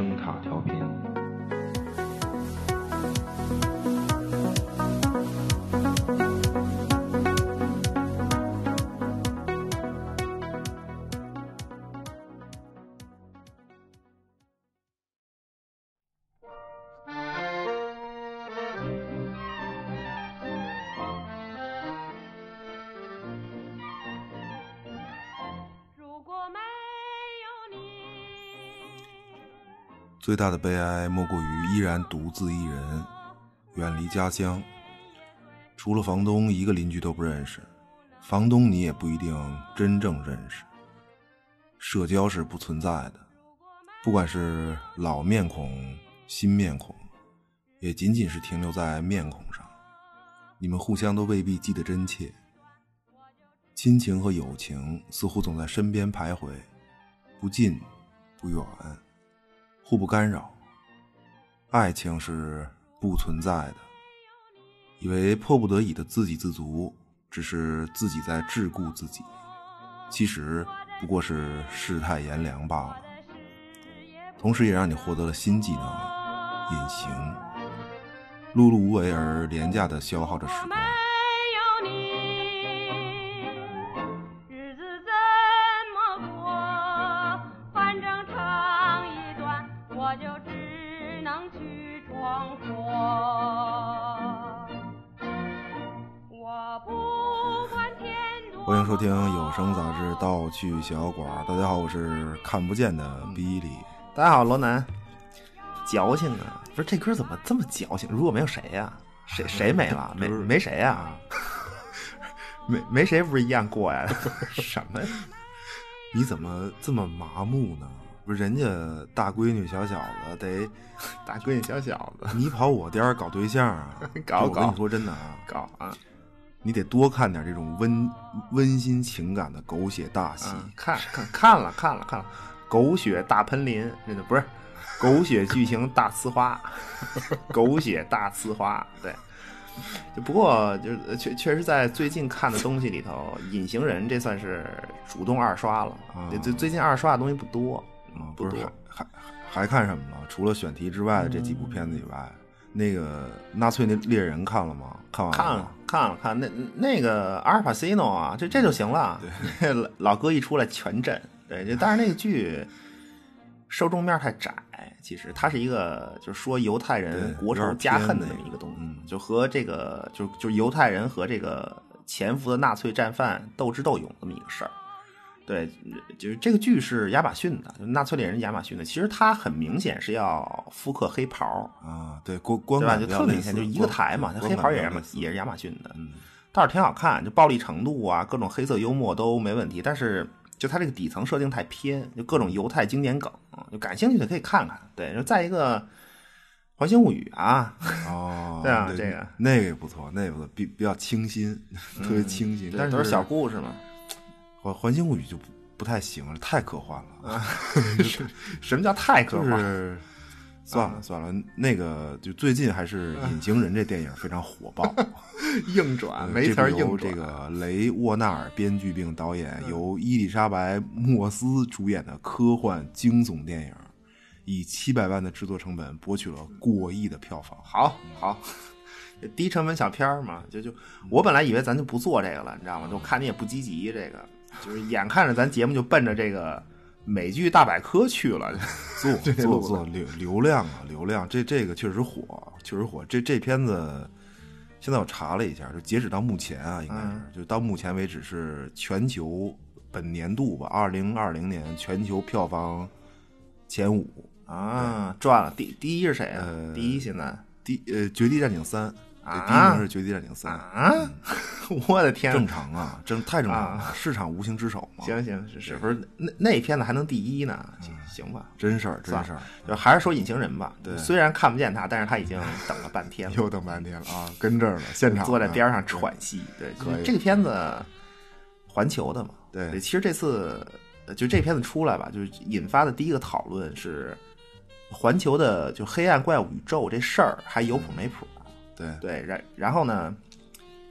声塔调频。最大的悲哀莫过于依然独自一人，远离家乡，除了房东，一个邻居都不认识。房东你也不一定真正认识。社交是不存在的，不管是老面孔、新面孔，也仅仅是停留在面孔上。你们互相都未必记得真切。亲情和友情似乎总在身边徘徊，不近不远，互不干扰。爱情是不存在的，以为迫不得已的自给自足，只是自己在桎梏自己，其实不过是世态炎凉罢了。同时，也让你获得了新技能——隐形，碌碌无为而廉价的消耗着时光。收听有声杂志《盗趣小馆》。大家好，我是看不见的比利。大家好，罗南，矫情啊！不是这歌怎么这么矫情？如果没有谁呀、谁 谁没了？没没谁呀、没没谁不是一样过呀？什么呀？你怎么这么麻木呢？不是人家大闺女小小子得大闺女小小子你跑我颠儿搞对象啊？搞搞我跟你说真的啊，搞啊！你得多看点这种温温馨情感的狗血大戏。啊看看看了看了看了，狗血大喷淋，真的不是狗血剧情大呲花，狗血大呲花，对。就不过就是呃确确实在最近看的东西里头，《隐形人》这算是主动二刷了。最最近二刷的东西不多，嗯，不是不多还还还看什么了？除了选题之外的这几部片子以外，那个纳粹那猎人看了吗？看完了看了看了看那那个阿尔帕西诺啊，这这就行了。对，老老哥一出来全震。对，就但是那个剧受众面太窄，其实它是一个就是说犹太人国仇家恨的这么一个东西，嗯就和这个就就犹太人和这个潜伏的纳粹战犯斗智斗勇这么一个事儿。对，就是这个剧是亚马逊的，就纳粹猎人亚马逊的。其实它很明显是要复刻黑袍，啊，对，观观对吧？感就特明显，就一个台嘛，它黑袍也是也是亚马逊的，嗯倒是挺好看，就暴力程度啊，各种黑色幽默都没问题。但是就它这个底层设定太偏，就各种犹太经典梗，就感兴趣的可以看看。对，就再一个《环形物语》啊，哦，对啊这个那个也不错，那个不错，比比较清新，特别清新。但是都是小故事嘛。环环形物语就不不太行了，太科幻了。什么叫太科就幻？是 算了算了，那个就最近还是《隐形人》这电影非常火爆，硬转，呃没词儿硬转。这个雷沃纳尔编剧并导演，由伊丽莎白莫斯主演的科幻惊悚电影，以七百万的制作成本博取了过亿的票房。好好，低成本小片儿嘛，就就我本来以为咱就不做这个了，你知道吗？就看你也不积极，这个就是眼看着咱节目就奔着这个美剧大百科去了。做做做流流量啊，流量，这这个确实火，确实火。这这片子现在我查了一下，就截止到目前啊，应该是、嗯就到目前为止是全球本年度吧，二零二零年全球票房前五，啊，赚了！第第一是谁啊？呃第一现在第呃《绝地战警三》啊第一名是《绝地战警三》啊！我的天！正常啊，真太正常了，啊市场无形之手嘛，行行是是，不是那那片子还能第一呢？行行吧，真事儿真事儿，，就还是说隐形人吧。对虽然看不见他，但是他已经等了半天 了，又等半天了啊，跟这儿了，现场坐在边上喘息。对，这个片子环球的嘛。对其实这次呃就这片子出来吧，就是引发的第一个讨论是环球的就黑暗怪物宇宙这事儿还有谱没谱？对对，然然后呢，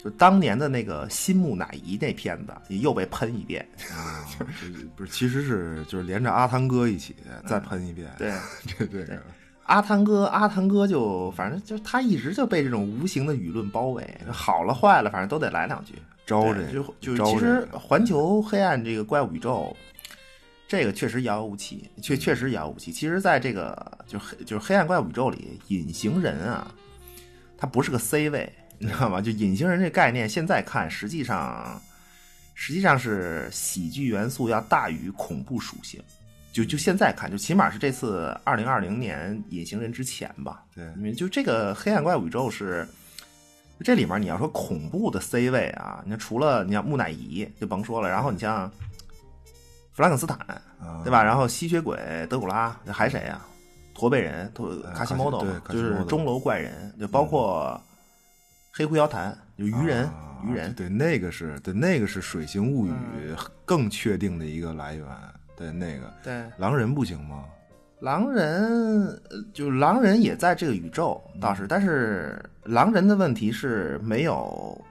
就当年的那个新木乃伊那片子又被喷一遍。啊，就是不是，其实是就是连着阿汤哥一起再喷一遍。对，这这个阿汤哥，阿汤哥就反正就他一直就被这种无形的舆论包围，好了坏了，反正都得来两句。招这对就就招其实环球黑暗这个怪物宇宙，这个确实遥遥无期，确确实遥遥无期。其实，在这个就黑就是黑暗怪物宇宙里，隐形人啊，它不是个 C 位，你知道吗？就隐形人这概念，现在看实际上实际上是喜剧元素要大于恐怖属性。就就现在看，就起码是这次二零二零年隐形人之前吧，对因为就这个黑暗怪物宇宙是，这里面你要说恐怖的 C 位啊，你看除了你像木乃伊就甭说了，然后你像弗兰肯斯坦，啊，对吧？然后吸血鬼德古拉，还谁呀、驼背人，驼哎卡西莫多就是钟楼怪人，就包括黑狐妖坛，就鱼人，啊鱼人，对，那个是对，那个是《水形物语》嗯更确定的一个来源。对，那个对，狼人不行吗？狼人，呃就狼人也在这个宇宙倒是，但是狼人的问题是没有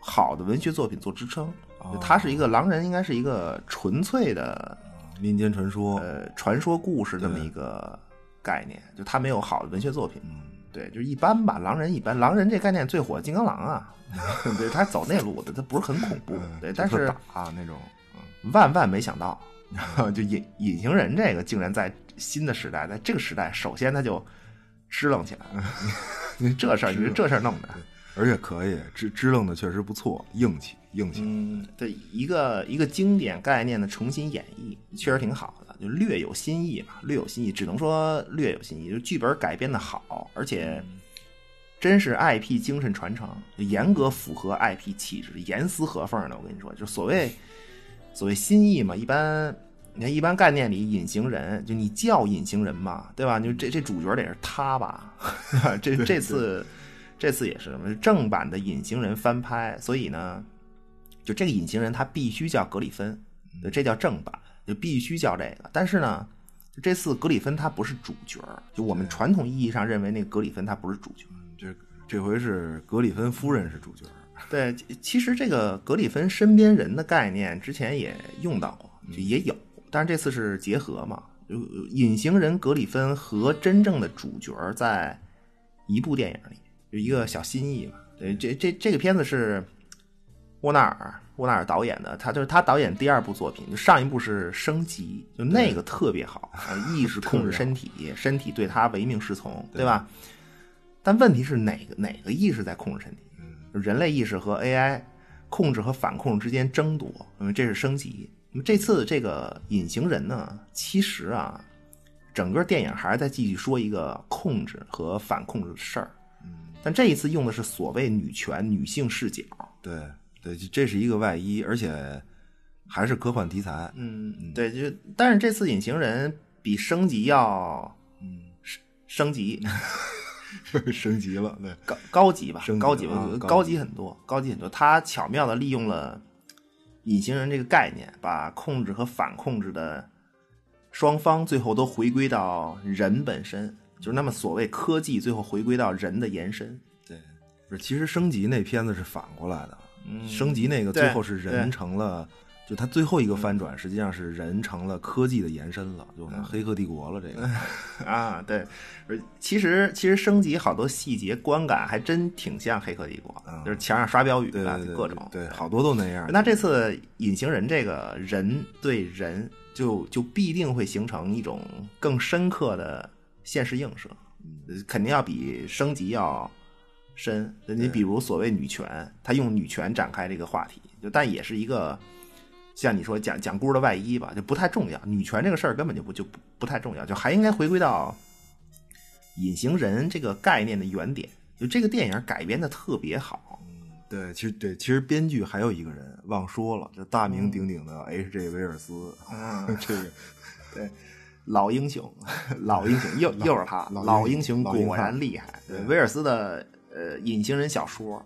好的文学作品做支撑，哦就它是一个狼人，应该是一个纯粹的民间传说。呃传说故事这么一个概念，就他没有好的文学作品。对，就一般吧，狼人一般。狼人这概念最火，金刚狼啊，对，他走那路的，他不是很恐怖，对，但是就特打那种，万万没想到，就隐隐形人这个竟然在新的时代，在这个时代，首先他就支棱起来 这事儿，你说这事儿弄的，而且可以支支棱的确实不错，硬气硬气。嗯，对一个一个经典概念的重新演绎，确实挺好的，就略有新意吧，略有新意，只能说略有新意。就剧本改编的好，而且真是 IP 精神传承，就严格符合 IP 气质，严丝合缝的。我跟你说，就所谓所谓新意嘛，一般你看一般概念里隐形人，就你叫隐形人嘛，对吧？就这这主角得是他吧？这这次这次也是正版的隐形人翻拍，所以呢，就这个隐形人他必须叫格里芬，这叫正版，就必须叫这个。但是呢，就这次格里芬他不是主角，就我们传统意义上认为那个格里芬他不是主角。这这回是格里芬夫人是主角，对，其其实这个格里芬身边人的概念之前也用到过，就也有，但是这次是结合嘛，就隐形人格里芬和真正的主角在一部电影里，有一个小心意嘛。对，这这这个片子是沃纳尔沃纳尔导演的，他就是他导演第二部作品，就上一部是升级，就那个特别好，啊意识控制身体，身体对他唯命是从，对吧？但问题是哪个哪个意识在控制身体？人类意识和 AI 控制和反控制之间争夺，因为这是升级。那么这次这个隐形人呢，其实啊，整个电影还是在继续说一个控制和反控制的事儿。但这一次用的是所谓女权女性视角，对对，这这是一个外衣，而且还是科幻题材。嗯，对，就但是这次隐形人比升级要嗯升升级升级了，对，高高级吧升，级高级吧啊，高级高级很多，高级很多。他巧妙的利用了隐形人这个概念，把控制和反控制的双方最后都回归到人本身，就是那么所谓科技最后回归到人的延伸。对，不是，其实升级那片子是反过来的，升级那个最后是人成了，就他最后一个翻转，实际上是人成了科技的延伸了，就嗯黑客帝国了。这个，啊，对，其实其实升级好多细节观感还真挺像《黑客帝国》就是墙上刷标语啊，对各种对，好多都那样。那这次隐形人这个人对人就就必定会形成一种更深刻的现实映射，呃肯定要比升级要深。你比如所谓女权，他用女权展开这个话题，就但也是一个像你说讲讲故事的外衣吧，就不太重要。女权这个事儿根本就不就不不太重要，就还应该回归到隐形人这个概念的原点。就这个电影改编的特别好，对，其实对，其实编剧还有一个人忘说了，就大名鼎鼎的 H.J. 威尔斯，嗯这个对，老英雄，老英雄又又是他，老老英雄果然厉害。对威尔斯的呃隐形人小说，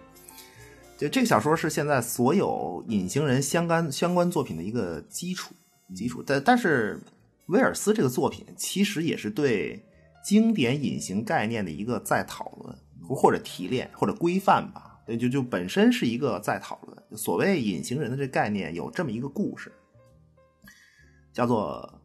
就这个小说是现在所有隐形人相关相关作品的一个基础基础。但但是威尔斯这个作品其实也是对经典隐形概念的一个再讨论或者提炼或者规范吧。对，就就本身是一个再讨论所谓隐形人的这概念，有这么一个故事，叫做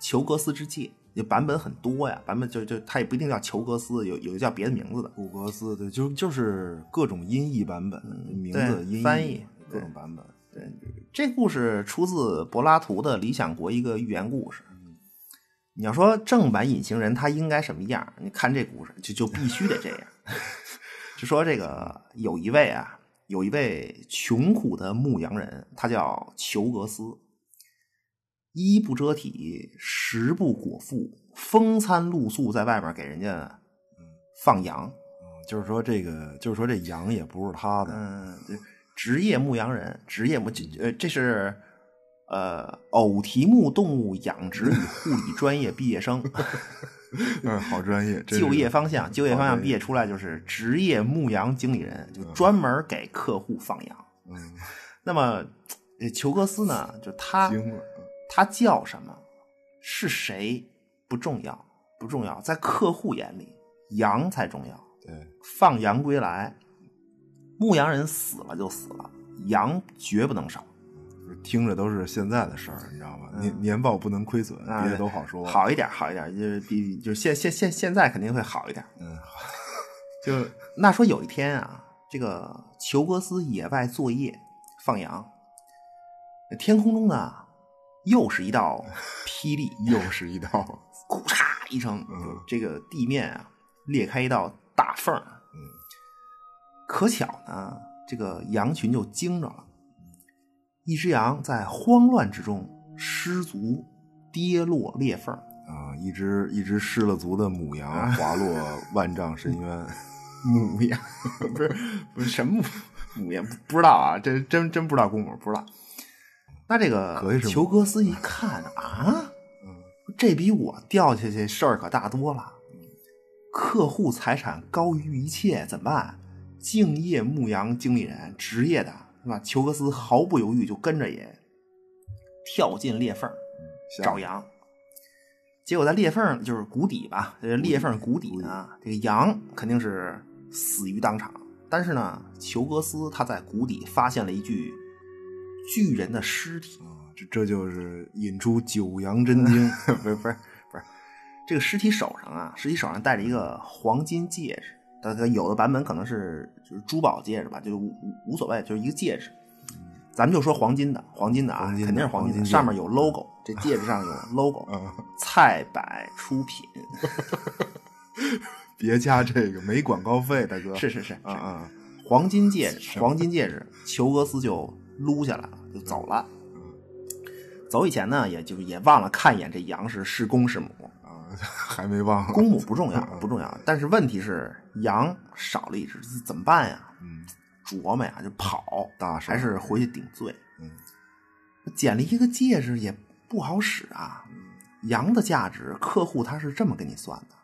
裘格斯之戒。就版本很多呀，版本就就它也不一定叫裘格斯，有有叫别的名字的。古格斯对，就就是各种音译版本，名字音译翻译各种版本。对，这故事出自柏拉图的《理想国》一个寓言故事。你要说正版隐形人他应该什么样？你看这故事就就必须得这样。就说这个有一位啊，有一位穷苦的牧羊人，他叫裘格斯，衣不遮体，食不果腹，风餐露宿，在外面给人家放羊。就是说这个，就是说这羊也不是他的，嗯，对职业牧羊人，职业牧这呃，这是呃偶蹄目动物养殖与护理 专业毕业生，嗯，好专业，就业方向，就业方向毕业出来就是职业牧羊经理人，就专门给客户放羊。嗯，那么呃裘格斯呢，就他他叫什么，是谁不重要，不重要，在客户眼里，羊才重要。对，放羊归来，牧羊人死了就死了，羊绝不能少。听着都是现在的事儿，你知道吗？年年报不能亏损，啊别的都好说。好一点，好一点，就是比就是现现现现在肯定会好一点。嗯，就那说有一天啊，这个裘格斯野外作业放羊，天空中呢又是一道霹雳，又是一道，咕嚓一声，嗯这个地面啊裂开一道大缝儿。嗯，可巧呢，这个羊群就惊着了，一只羊在慌乱之中失足跌落裂缝儿。啊，一只一只失了足的母羊滑落万丈深渊。母羊不是不是什么母母羊不不知道啊，这真真不知道公母不知道。那这个裘格斯一看 啊，嗯这比我掉下去事儿可大多了。客户财产高于一切，怎么办？敬业牧羊经理人，职业的是吧？裘格斯毫不犹豫就跟着也跳进裂缝找羊。结果在裂缝就是谷底吧，这裂缝谷底呢，这个羊肯定是死于当场。但是呢，裘格斯他在谷底发现了一具巨人的尸体，啊，这这就是引出九阳真经。不是不是不是，这个尸体手上啊，尸体手上戴着一个黄金戒指，它它有的版本可能是就是珠宝戒指吧，就无无无所谓，就是一个戒指。咱们就说黄金的，黄金的啊，的肯定是黄金的，金上面有 logo，这戒指上有 logo，啊，菜百出品，别加这个，没广告费，大哥。是是是啊啊，黄金戒指，黄金戒指，裘格斯就撸下来了，就走了。走以前呢，也就也忘了看一眼这羊是是公是母，啊，还没忘。公母不重要，不重要。但是问题是羊少了一只，怎么办呀？嗯，琢磨呀，就跑，大还是回去顶罪？嗯，捡了一个戒指也不好使啊。羊的价值，客户他是这么跟你算的：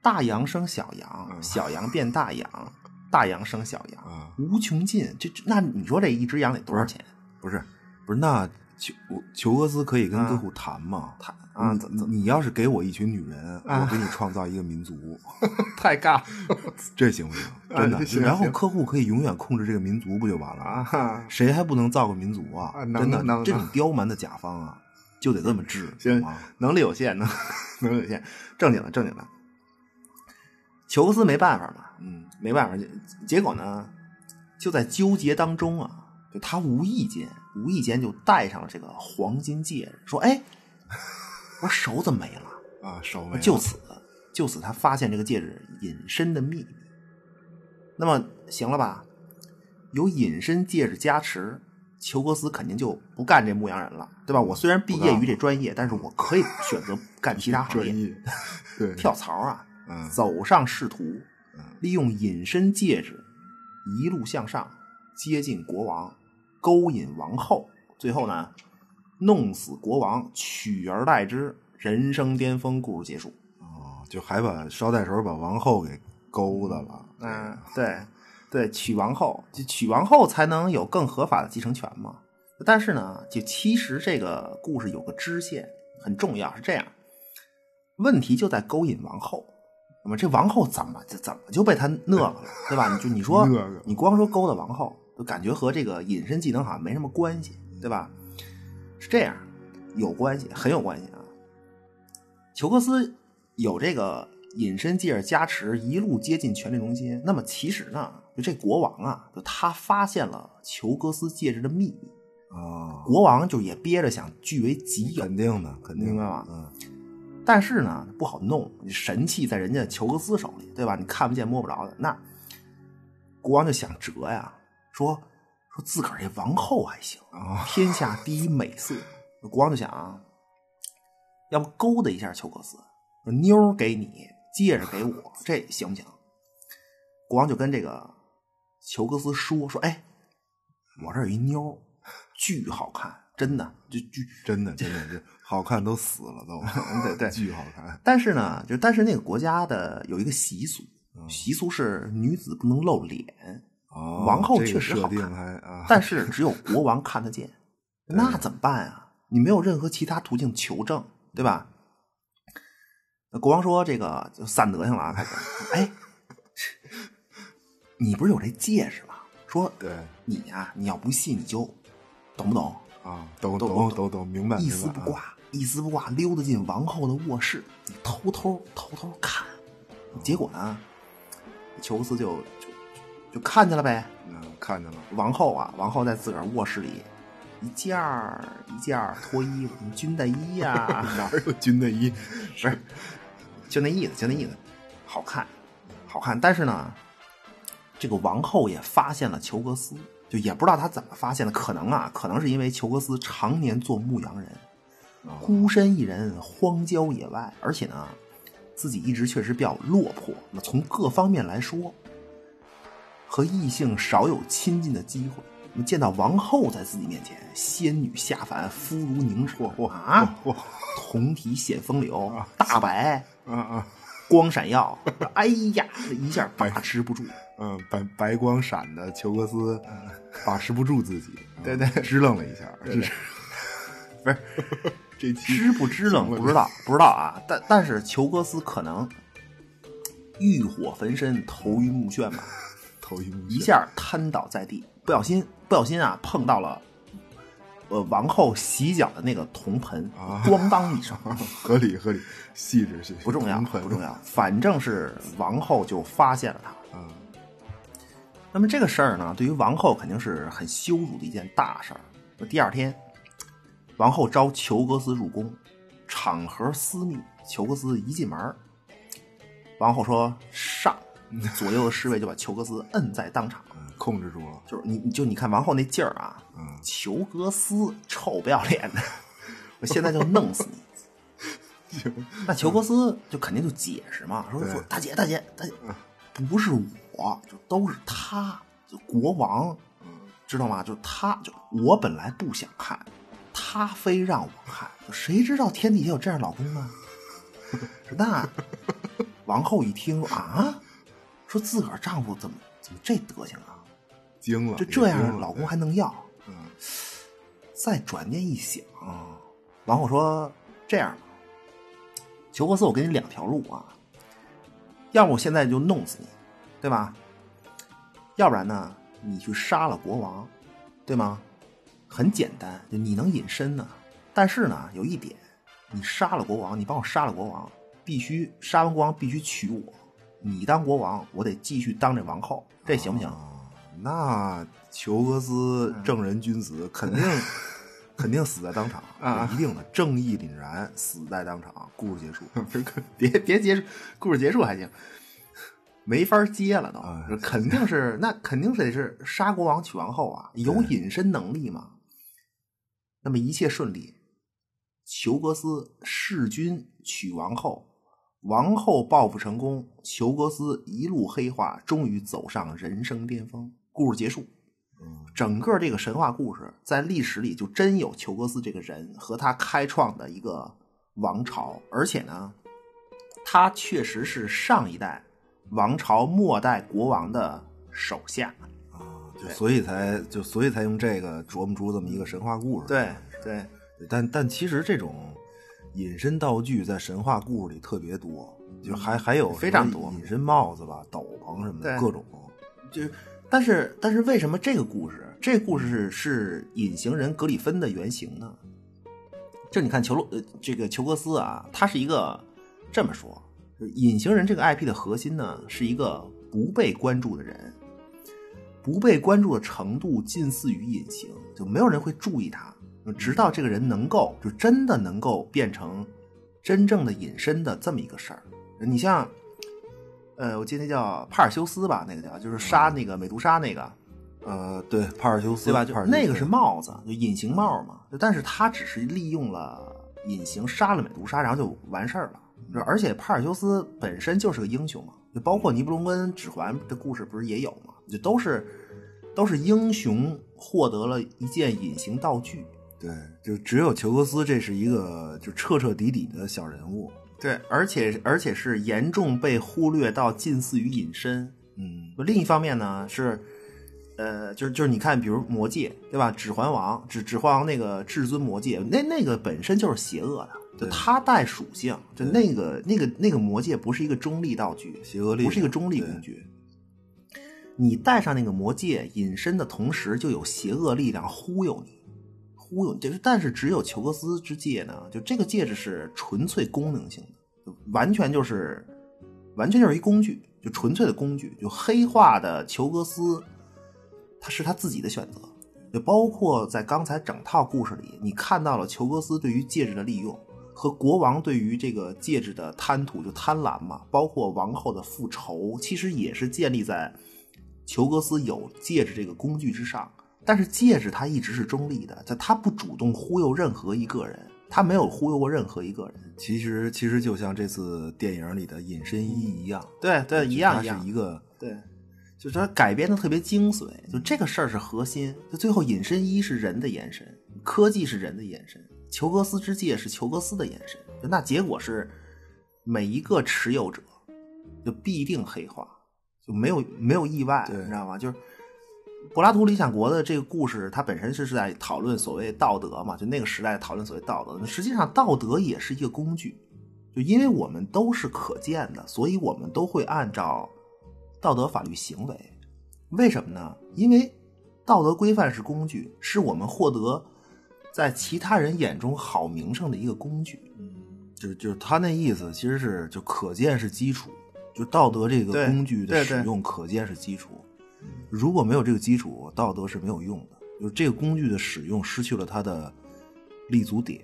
大羊生小羊，嗯小羊变大羊，大羊生小羊，啊无穷尽。这这那你说这一只羊得多少钱？不是不是，那裘裘格斯可以跟客户谈吗？谈啊你怎怎你要是给我一群女人，啊我给你创造一个民族，太尬这行不行？真的啊，然后客户可以永远控制这个民族，不就完了？啊！谁还不能造个民族啊？啊真的能，这种刁蛮的甲方啊，就得这么治，行？能力有限，能 能力有限，正经的正经的。裘格斯没办法嘛，嗯没办法，结结果呢，就在纠结当中啊，就他无意间无意间就戴上了这个黄金戒指，说：“哎，我手怎么没了？”啊，手没了就此，就此，他发现这个戒指隐身的秘密。那么行了吧？有隐身戒指加持，裘格斯肯定就不干这牧羊人了，对吧？我虽然毕业于这专业，但是我可以选择干其他行业，对，跳槽啊，嗯走上仕途嗯，利用隐身戒指一路向上，接近国王，勾引王后，最后呢，弄死国王，取而代之，人生巅峰，故事结束。哦，就还把捎带手把王后给勾搭了，嗯，对，对，娶王后，就娶王后才能有更合法的继承权嘛。但是呢，就其实这个故事有个支线很重要，是这样，问题就在勾引王后。那么这王后怎么就怎么就被他 那个了，对吧？你就你说 你光说勾搭王后，就感觉和这个隐身技能好像没什么关系，对吧？是这样，有关系，很有关系啊。裘克斯有这个隐身戒指加持，一路接近权力中心。那么其实呢，就这国王啊，就他发现了裘格斯戒指的秘密，啊，国王就也憋着想据为己有，肯定的，肯定的明白吗嗯，但是呢不好弄，你神器在人家裘格斯手里，对吧？你看不见摸不着的，那国王就想辙呀，说说自个儿这王后还行啊，天下第一美色。国王就想啊，要不勾搭一下裘格斯，妞给你，戒指给我，这行不行？国王就跟这个裘格斯说说，哎，我这有一妞，巨好看，真的，就巨真的真的就好看都死了都，对对 巨好看，但是呢，就但是那个国家的有一个习俗，嗯习俗是女子不能露脸，哦，王后确实好看啊，但是只有国王看得见，那怎么办啊？你没有任何其他途径求证，对吧？那国王说：“这个就散德行了啊，开始。哎，你不是有这戒指吗？说对你呀、你要不信，你就懂不懂？啊，都都都都都明白，一丝不挂，一丝不挂溜达进王后的卧室，你偷偷偷偷看，结果呢，裘斯就就就看见了呗。嗯，看见了，王后啊，王后在自个儿卧室里一件儿一件儿脱衣服，军大衣呀、哪有军大衣？不是，就那意思，就那意思，好看，好看。但是呢，这个王后也发现了裘格斯，就也不知道他怎么发现的，可能啊，可能是因为裘格斯常年做牧羊人，孤身一人，荒郊野外，而且呢，自己一直确实比较落魄。那从各方面来说，和异性少有亲近的机会。那么见到王后在自己面前，仙女下凡，肤如凝脂啊，嚯铜体显风流，大白啊啊，光闪耀，哎呀，这一下把持不住。嗯，白白光闪的裘格斯把持不住自己，对对。支棱了一下，是。不是 这支不支棱不知道，不知道啊。但但是裘格斯可能欲火焚身，头晕目眩吧，头晕目眩。一下瘫倒在地，不小心不小心啊碰到了呃王后洗脚的那个铜盆，啊咣当一声，合理合理，细致细致，不重要不重要，反正是王后就发现了他。嗯那么这个事儿呢，对于王后肯定是很羞辱的一件大事儿。那第二天，王后召裘格斯入宫，场合私密。裘格斯一进门，王后说上，左右的侍卫就把裘格斯摁在当场。嗯，控制住了，就是你，你就你看王后那劲儿啊，嗯裘格斯臭不要脸的，我现在就弄死你。那裘格斯就肯定就解释嘛，说说大姐大姐大姐，不是我，就都是他，就国王，知道吗？就他，就我本来不想看，他非让我看，谁知道天底下有这样老公呢？那王后一听说啊，说自个儿丈夫怎么怎么这德行啊？惊了，就这样老公还能要？嗯再转念一想，王后说：“这样吧，裘格斯，我给你两条路啊，要不我现在就弄死你，对吧？要不然呢，你去杀了国王，对吗？很简单，就你能隐身呢。但是呢，有一点，你杀了国王，你帮我杀了国王，必须杀完国王必须娶我，你当国王，我得继续当这王后，这行不行？那裘格斯正人君子，肯定 肯定死在当场啊一定的正义凛然，死在当场。故事结束，别别结束，故事结束还行，没法接了都，哎肯定是 那肯定得是杀国王娶王后啊，有隐身能力嘛。那么一切顺利，裘格斯弑君娶王后，王后报复成功，裘格斯一路黑化，终于走上人生巅峰。故事结束。整个这个神话故事在历史里就真有裘格斯这个人和他开创的一个王朝，而且呢，他确实是上一代王朝末代国王的手下啊。就所以才就所以才用这个琢磨出这么一个神话故事。对对，但但其实这种隐身道具在神话故事里特别多，就还还有非常多隐身帽子吧、斗篷什么的，各种。就是，但是但是为什么这个故事，这故事是隐形人格里芬的原型呢？就你看裘罗呃这个裘格斯啊，他是一个这么说，隐形人这个 IP 的核心呢，是一个不被关注的人，不被关注的程度近似于隐形，就没有人会注意他，直到这个人能够就真的能够变成真正的隐身的这么一个事儿。你像，呃，我记得那叫帕尔修斯吧，那个叫就是杀那个美杜莎那个，呃，对，帕尔修斯对吧？就那个是帽子，就隐形帽嘛。但是他只是利用了隐形杀了美杜莎，然后就完事儿了。就而且帕尔修斯本身就是个英雄嘛，就包括尼布龙根指环的故事不是也有嘛？就都是都是英雄获得了一件隐形道具。对，就只有裘格斯，这是一个就彻彻底底的小人物。对，而且而且是严重被忽略到近似于隐身。嗯，另一方面呢是，呃，就是就是你看，比如魔戒，对吧？指环王，指指环王那个至尊魔戒，那那个本身就是邪恶的，就对它带属性，就那个那个那个魔戒不是一个中立道具，邪恶力不是一个中立工具。你带上那个魔戒，隐身的同时就有邪恶力量忽悠你，忽悠。就是，但是只有裘格斯之戒呢，就这个戒指是纯粹功能性的，完全就是完全就是一工具，就纯粹的工具。就黑化的裘格斯，他是他自己的选择。就包括在刚才整套故事里，你看到了裘格斯对于戒指的利用和国王对于这个戒指的贪图，就贪婪嘛，包括王后的复仇，其实也是建立在裘格斯有戒指这个工具之上。但是戒指它一直是中立的，就它不主动忽悠任何一个人，它没有忽悠过任何一个人。其实其实就像这次电影里的隐身衣一样，对对，一样一样是。一个对，就是它改编的特别精髓，就这个事儿是核心。就最后隐身衣是人的延伸，科技是人的延伸，裘格斯之戒是裘格斯的延伸。就那结果是每一个持有者就必定黑化，就没有没有意外，你知道吗？就是柏拉图理想国的这个故事，它本身是是在讨论所谓道德嘛，就那个时代讨论所谓道德。那实际上道德也是一个工具，就因为我们都是可见的，所以我们都会按照道德法律行为。为什么呢？因为道德规范是工具，是我们获得在其他人眼中好名声的一个工具。就就是他那意思，其实是就可见是基础，就道德这个工具的使用可见是基础。如果没有这个基础，道德是没有用的。就是这个工具的使用失去了它的立足点。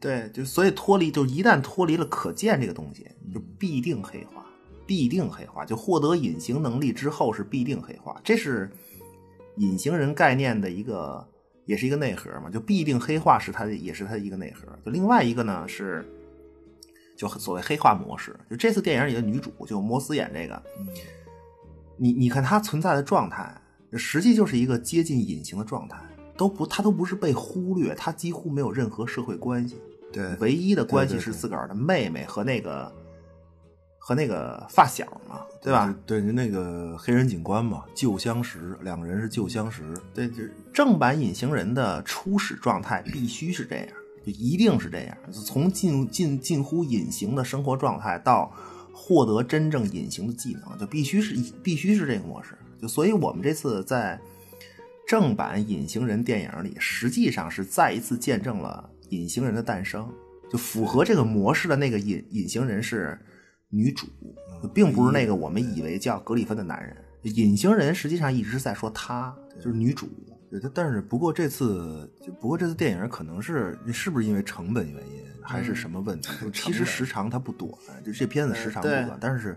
对，就所以脱离，就一旦脱离了可见这个东西，就必定黑化，必定黑化。就获得隐形能力之后是必定黑化，这是隐形人概念的一个，也是一个内核嘛。就必定黑化是它的，也是它的一个内核。就另外一个呢是，就所谓黑化模式。就这次电影里的女主，就摩斯演这个，你你看他存在的状态，实际就是一个接近隐形的状态，都不，他都不是被忽略，他几乎没有任何社会关系。对，唯一的关系是自个儿的妹妹和那个和那个发小嘛，对吧？对，就那个黑人警官嘛，旧相识，两个人是旧相识。对，就是正版隐形人的初始状态必须是这样，就一定是这样。从近近近乎隐形的生活状态到获得真正隐形的技能，就必须是必须是这个模式。就所以我们这次在正版隐形人电影里，实际上是再一次见证了隐形人的诞生。就符合这个模式的那个隐隐形人是女主，并不是那个我们以为叫格里芬的男人。隐形人实际上一直在说她就是女主。对，但但是不过这次不过这次电影可能是是不是因为成本原因，还是什么问题？就其实时长它不短，就这片子时长不对短，但是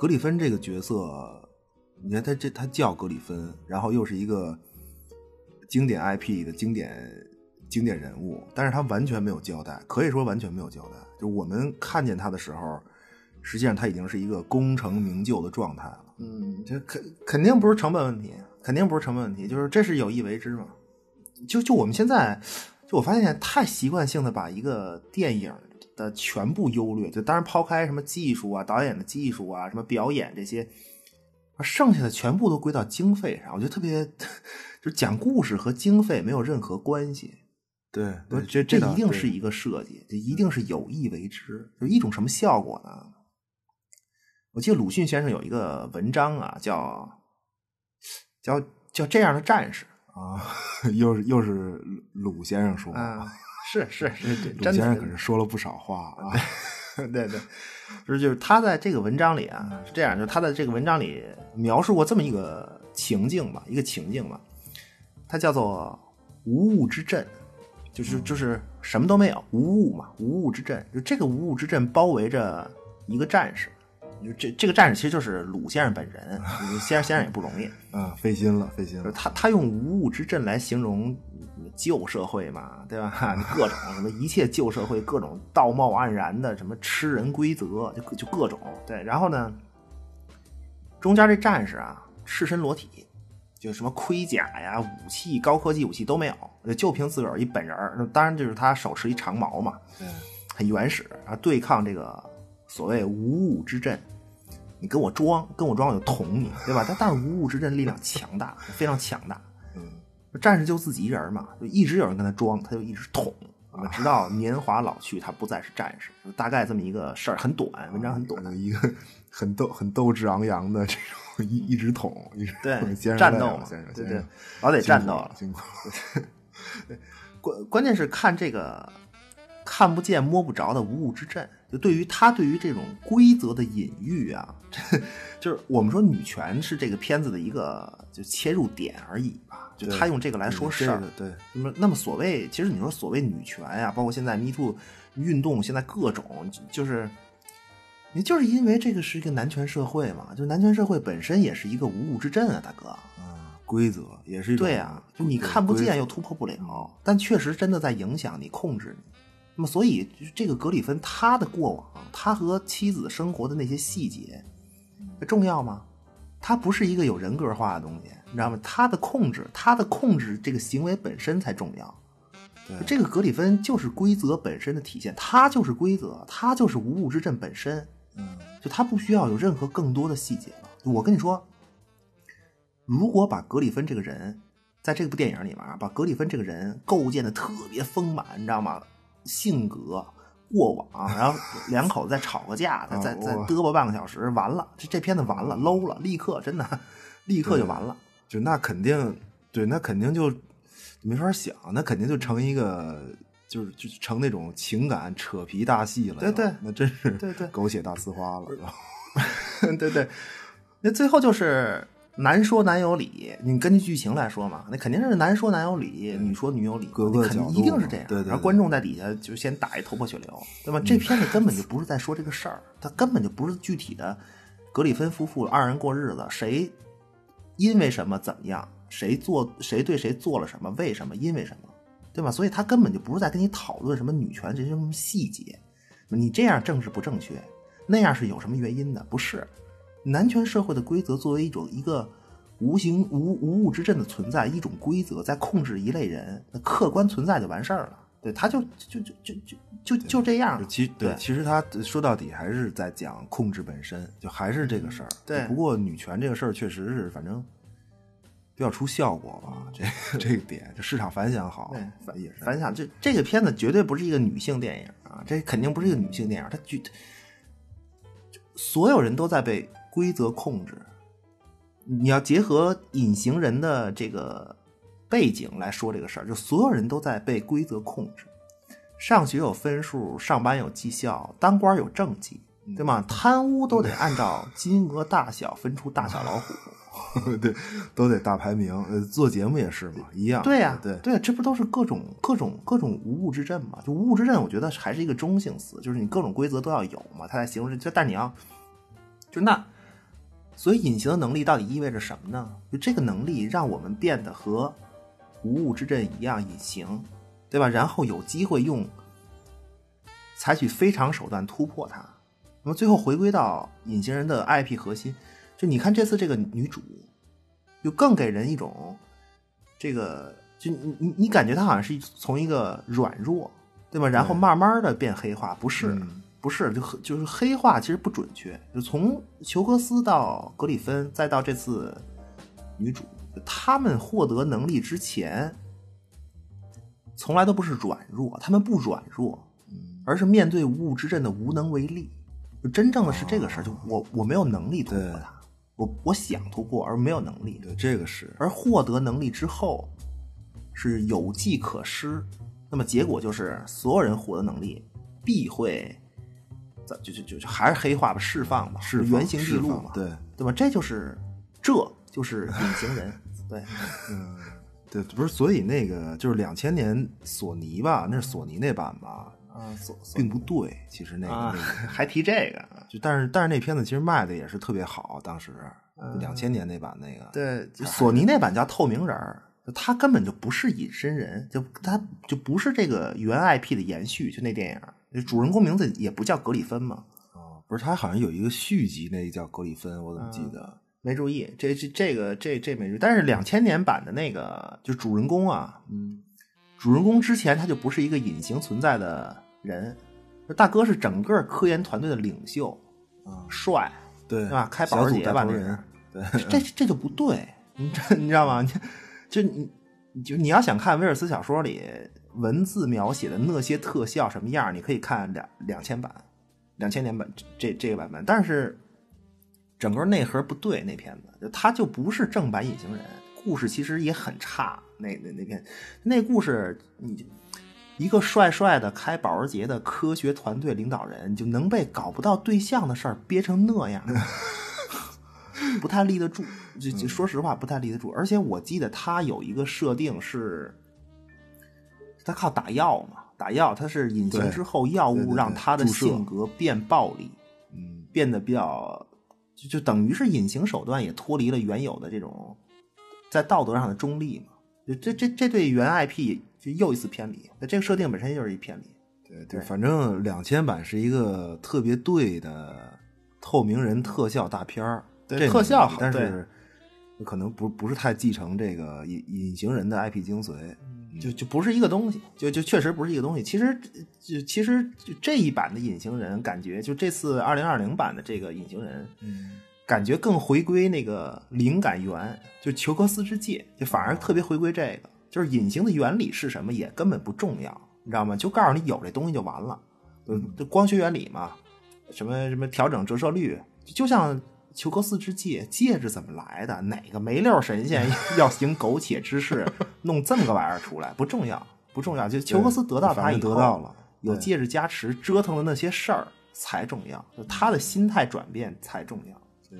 格里芬这个角色，你看他这他叫格里芬，然后又是一个经典 IP 的经典经典人物，但是他完全没有交代，可以说完全没有交代。就我们看见他的时候，实际上他已经是一个功成名就的状态了。嗯，这肯肯定不是成本问题，肯定不是成本问题，就是这是有意为之嘛。就就我们现在，就我发现太习惯性的把一个电影的全部优劣，就当然抛开什么技术啊、导演的技术啊、什么表演这些，剩下的全部都归到经费上。我觉得特别，就讲故事和经费没有任何关系。对，不对这这一定是一个设计，这一定是有意为之。就一种什么效果呢？我记得鲁迅先生有一个文章啊，叫叫叫这样的战士啊，又是又是鲁先生说啊，是是是，鲁先生可是说了不少话啊。对对，就是就是他在这个文章里啊是这样，就是他在这个文章里描述过这么一个情境吧，一个情境吧，它叫做无物之阵，就是就是什么都没有，无物嘛，无物之阵，就这个无物之阵包围着一个战士，就这这个战士其实就是鲁先生本人，先生先生也不容易啊，费心了，费心了，他他用无物之阵来形容。旧社会嘛，对吧？各种什么一切旧社会，各种道貌岸然的什么吃人规则，就就各种对。然后呢，中间这战士啊，赤身裸体，就什么盔甲呀、武器、高科技武器都没有，就凭自个儿一本人当然就是他手持一长矛嘛，很原始啊，对抗这个所谓无物之阵。你跟我装，跟我装，我就捅你，对吧？但但是无物之阵力量强大，非常强大。战士就自己一人嘛，就一直有人跟他装，他就一直捅，直到年华老去，他不再是战士。大概这么一个事儿，很短，文章很短，一个很斗、很斗志昂扬的这种一一直捅，一直对战斗嘛，对对，老得战斗了，辛苦。关关键是看这个看不见摸不着的无物之阵，就对于他对于这种规则的隐喻啊，这就是我们说女权是这个片子的一个就切入点而已吧。就他用这个来说事儿，对。那么，那么所谓，其实你说所谓女权呀，包括现在 Me Too 运动，现在各种，就是你就是因为这个是一个男权社会嘛，就男权社会本身也是一个无物之阵啊，大哥啊，规则也是一对啊，就你看不见又突破不了，但确实真的在影响你、控制你。那么，所以这个格里芬他的过往，他和妻子生活的那些细节重要吗？他不是一个有人格化的东西。你知道吗？他的控制，他的控制这个行为本身才重要。对，这个格里芬就是规则本身的体现，他就是规则，他就是无物之阵本身。嗯，就他不需要有任何更多的细节了。我跟你说，如果把格里芬这个人，在这部电影里面把格里芬这个人构建的特别丰满，你知道吗？性格、过往，然后两口子再吵个架，再再再嘚啵半个小时，完了，这这片子完了，low 了，立刻真的，立刻就完了。就那肯定，对，那肯定就没法想，那肯定就成一个，就是就成那种情感扯皮大戏了。对对，那真是对对狗血大呲花了。对对，那最后就是男说男有理，你根据剧情来说嘛，那肯定是男说男有理，女说女有理，各个肯定一定是这样。对对，然后观众在底下就先打一头破血流，对吧？这片子根本就不是在说这个事儿，他根本就不是具体的格里芬夫妇二人过日子，谁。因为什么？怎么样？谁做？谁对谁做了什么？为什么？因为什么？对吧？所以他根本就不是在跟你讨论什么女权这些什么细节。你这样正是不正确，那样是有什么原因的？不是，男权社会的规则作为一种一个无形无无物之阵的存在，一种规则在控制一类人，那客观存在就完事儿了。对，他就就就就就就就这样。其对，其实他说到底还是在讲控制本身，就还是这个事儿。对，不过女权这个事儿确实是，反正比较出效果吧。这 这个点，就市场反响好，反也是反响。这这个片子绝对不是一个女性电影啊，这肯定不是一个女性电影。它就所有人都在被规则控制。你要结合隐形人的这个。背景来说这个事儿，就所有人都在被规则控制。上学有分数，上班有绩效，当官有政绩，对吗？贪污都得按照金额大小分出大小老虎，对，都得大排名。呃，做节目也是嘛，一样。对呀，对对，这不都是各种各种各种无物之阵嘛？就无物之阵，我觉得还是一个中性词，就是你各种规则都要有嘛，它才形容这。但你要，就那，所以隐形的能力到底意味着什么呢？就这个能力让我们变得和。无物之阵一样隐形，对吧？然后有机会用采取非常手段突破它。那么最后回归到隐形人的 IP 核心，就你看这次这个女主，就更给人一种这个，就你你你感觉她好像是从一个软弱，对吧？然后慢慢的变黑化，不是不是，就就是黑化其实不准确。就从裘格斯到格里芬，再到这次女主。他们获得能力之前，从来都不是软弱，他们不软弱，而是面对无物之阵的无能为力。就真正的是这个事儿，就我我没有能力突破它，我我想突破而没有能力，对，这个是，而获得能力之后是有计可施，那么结果就是所有人获得能力必会，咱就就就就还是黑化吧，释放吧，原形毕露嘛，对对吧？这就是这就是隐形人，对，嗯对，不是，所以那个就是两千年索尼吧，那是索尼那版吧，啊，所所并不对，其实那个、啊那个，还提这个，就但是但是那片子其实卖的也是特别好，当时两千年那版那个，对，索尼那版叫透明人儿，就他根本就不是隐身人，就他就不是这个原 IP 的延续，就那电影，就主人公名字也不叫格里芬嘛，哦，不是，他好像有一个续集，那个叫格里芬，我怎么记得？没注意，这这这个这这没注意，但是两千年版的那个就主人公啊，嗯，主人公之前他就不是一个隐形存在的人，大哥是整个科研团队的领袖，啊，帅，对对吧？开保时捷吧，那是带头人，对，这这就不对，你这你知道吗？你就你你就你要想看威尔斯小说里文字描写的那些特效什么样，你可以看两两千版、两千年版这这个版本，但是整个内核不对，那片子它就不是正版隐形人，故事其实也很差。那那那片那故事，你一个帅帅的开保时捷的科学团队领导人，就能被搞不到对象的事儿憋成那样。不太立得住，就就说实话不太立得住。而且我记得他有一个设定是，他靠打药嘛，打药他是隐形之后，药物让他的性格变暴力，嗯，变得比较，就就等于是隐形手段也脱离了原有的这种在道德上的中立嘛。就这这这对原 IP 就又一次偏离，那这个设定本身就是一偏离。对对，反正两千版是一个特别对的透明人特效大片儿，特效好但是可能不不是太继承这个隐隐形人的 IP 精髓。就就不是一个东西，就就确实不是一个东西。其实就其实就这一版的隐形人，感觉就这次二零二零版的这个隐形人，嗯，感觉更回归那个灵感源，就裘克斯之戒，就反而特别回归这个，就是隐形的原理是什么也根本不重要，你知道吗？就告诉你有这东西就完了，就就光学原理嘛，什么什么调整折射率，就就像裘克斯之戒，戒指怎么来的？哪个没溜神仙 要行苟且之事，弄这么个玩意儿出来？不重要，不重要。就裘克斯得到他反以后，得到了，有戒指加持，折腾的那些事儿才重要，就他的心态转变才重要。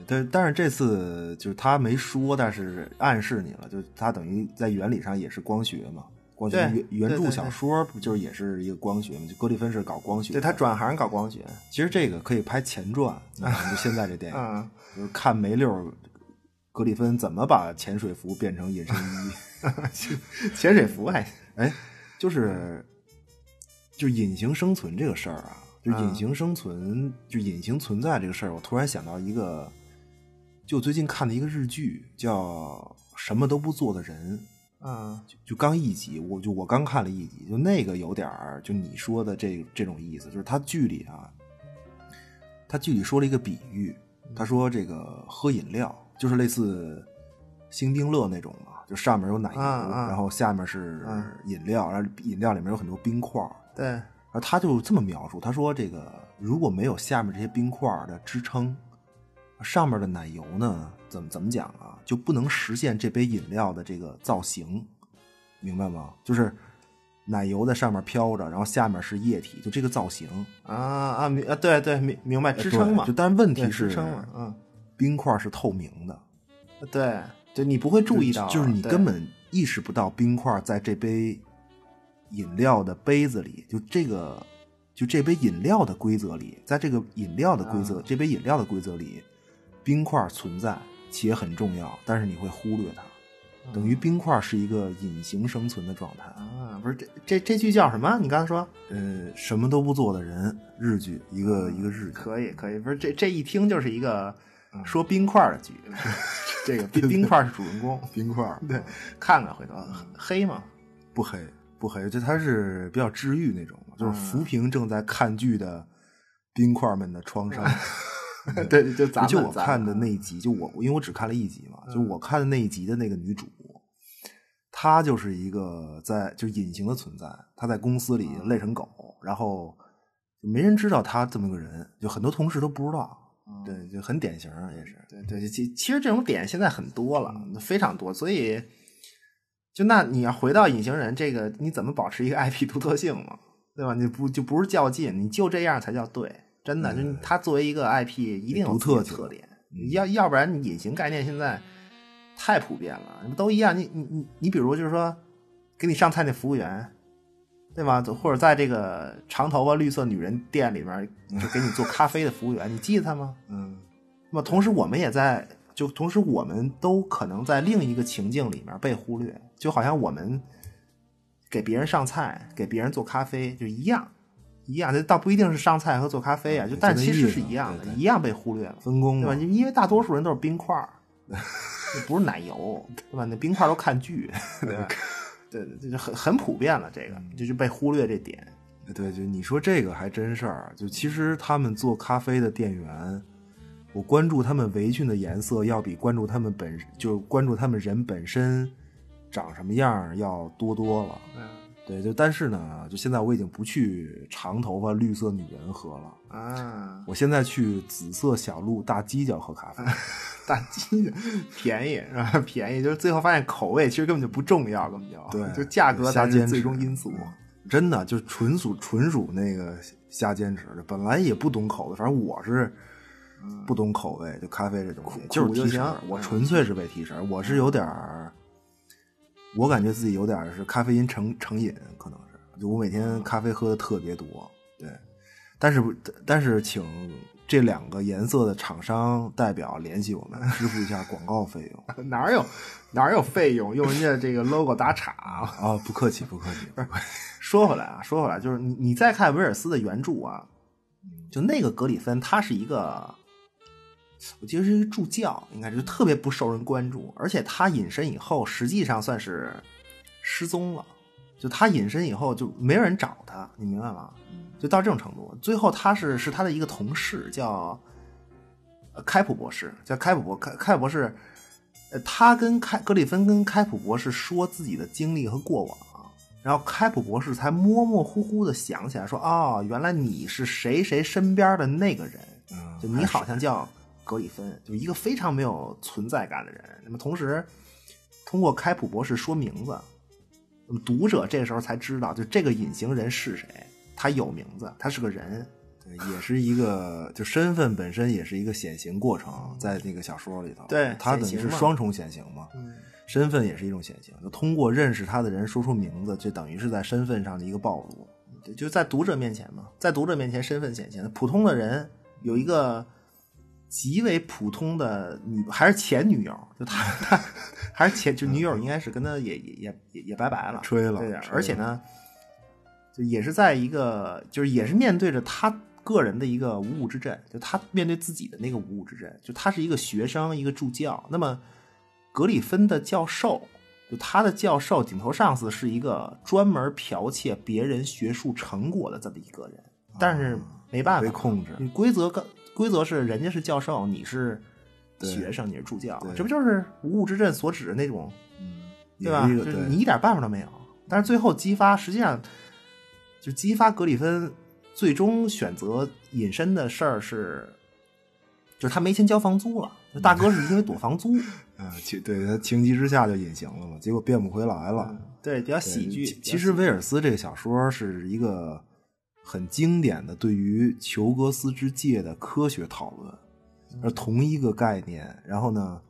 对，但是这次就是他没说，但是暗示你了，就他等于在原理上也是光学嘛，光学对原原著小说不就是也是一个光学嘛？就格里芬是搞光学的，对他转行搞光学，其实这个可以拍前传，就现在这电影，嗯，就是看梅六格里芬怎么把潜水服变成隐身衣。潜水服还哎，就是就隐形生存这个事儿啊，就隐形生存，就隐形存在这个事儿，我突然想到一个，就最近看的一个日剧，叫《什么都不做的人》。嗯。就就刚一集，我就我刚看了一集，就那个有点儿，就你说的这这种意思，就是他剧里啊，他剧里说了一个比喻，他说这个喝饮料就是类似星冰乐那种嘛，就上面有奶油，然后下面是嗯饮料，然后饮料里面有很多冰块儿，对，然后他就这么描述，他说这个如果没有下面这些冰块儿的支撑，上面的奶油呢，怎么怎么讲啊，就不能实现这杯饮料的这个造型，明白吗？就是奶油在上面飘着，然后下面是液体，就这个造型。啊啊明啊对对明明白支撑嘛就，但问题是，支撑嘛，嗯，冰块是透明的，对，就你不会注意到，就是你根本意识不到冰块在这杯饮料的杯子里，就这个就这杯饮料的规则里，在这个饮料的规则，啊这杯饮料的规则里，冰块存在且很重要，但是你会忽略它，等于冰块是一个隐形生存的状态。啊，不是这这这剧叫什么？你刚才说？呃，什么都不做的人，日剧，一个、一个日剧，可以可以，不是这这一听就是一个嗯。说冰块的剧，这个冰冰块是主人公，冰块对，看看回头黑吗？不黑不黑，就它是比较治愈那种，就是抚平正在看剧的冰块们的 创伤。对，就咱就我看的那一集，就我因为我只看了一集嘛，就我看的那一集的那个女主，她就是一个在就隐形的存在，她在公司里累成狗，然后就没人知道她这么个人，就很多同事都不知道。对，就很典型，也是。对对，其其实这种点现在很多了，非常多。所以，就那你要回到隐形人这个，你怎么保持一个 IP 独特性嘛？对吧？你不就不是较劲，你就这样才叫对。真的，就他作为一个 IP，一定有独特特点。要要不然，你隐形概念现在太普遍了，不都一样？你你你你，比如就是说，给你上菜那服务员。对吧？或者在这个长头发绿色女人店里面，就给你做咖啡的服务员，你记得他吗？嗯。那么同时，我们也在，就同时我们都可能在另一个情境里面被忽略，就好像我们给别人上菜、给别人做咖啡就一样，一样。这倒不一定是上菜和做咖啡啊，就但其实是一样的，一样被忽略了，分工对吧？因为大多数人都是冰块儿，不是奶油，对吧？那冰块都看剧，对吧？对这，就很很普遍了，这个就是被忽略这点。对，就你说这个还真事儿。就其实他们做咖啡的店员，我关注他们围裙的颜色，要比关注他们本就关注他们人本身长什么样要多多了。对，就但是呢，就现在我已经不去长头发绿色女人喝了啊，我现在去紫色小鹿大犄角喝咖啡。大犄角便宜是吧？便宜就是最后发现口味其实根本就不重要，根本就对，就价格才是最终因素。真的就纯属纯属那个瞎坚持的，本来也不懂口味，反正我是不懂口味，就咖啡这东西就是提神，我纯粹是为提神。我是有点儿，我感觉自己有点是咖啡因成成瘾，可能是就我每天咖啡喝的特别多，对，但是但是请。这两个颜色的厂商代表联系我们，支付一下广告费用。哪有哪有费用？用人家这个 logo 打岔啊！不客气，不客气。说回来啊，说回来，就是你你再看威尔斯的原著啊，就那个格里芬，他是一个，我记得是一个助教，应该就特别不受人关注，而且他隐身以后，实际上算是失踪了。就他隐身以后，就没有人找他，你明白吗？就到这种程度，最后他是是他的一个同事，叫开普博士，叫开普博开开普博士，呃，他跟开格里芬跟开普博士说自己的经历和过往，然后开普博士才模模糊糊的想起来，说哦，原来你是谁谁身边的那个人，就你好像叫格里芬，就一个非常没有存在感的人。那么同时，通过开普博士说名字，那么读者这时候才知道，就这个隐形人是谁。他有名字，他是个人，对，也是一个，就身份本身也是一个显形过程，在那个小说里头，对，他等于是双重显形嘛，身份也是一种显形，就通过认识他的人说出名字，就等于是在身份上的一个暴露，对，就在读者面前嘛，在读者面前身份显形，普通的人有一个极为普通的女，还是前女友，就他他还是前就女友，应该是跟他也也也也拜拜了，吹了，对，而且呢。就也是在一个，就是也是面对着他个人的一个无物之阵，就他面对自己的那个无物之阵，就他是一个学生，一个助教。那么格里芬的教授，就他的教授顶头上司是一个专门剽窃别人学术成果的这么一个人，但是没办法被控制。你规则规则是人家是教授，你是学生，你是助教，这不就是无物之阵所指的那种，对吧？就是你一点办法都没有。但是最后激发，实际上。就激发格里芬最终选择隐身的事儿是，就是他没钱交房租了。大哥是因为躲房租，啊，情对他情急之下就隐形了嘛，结果变不回来了。对，比较喜剧。其实威尔斯这个小说是一个很经典的对于裘格斯之戒的科学讨论，而同一个概念，然后呢，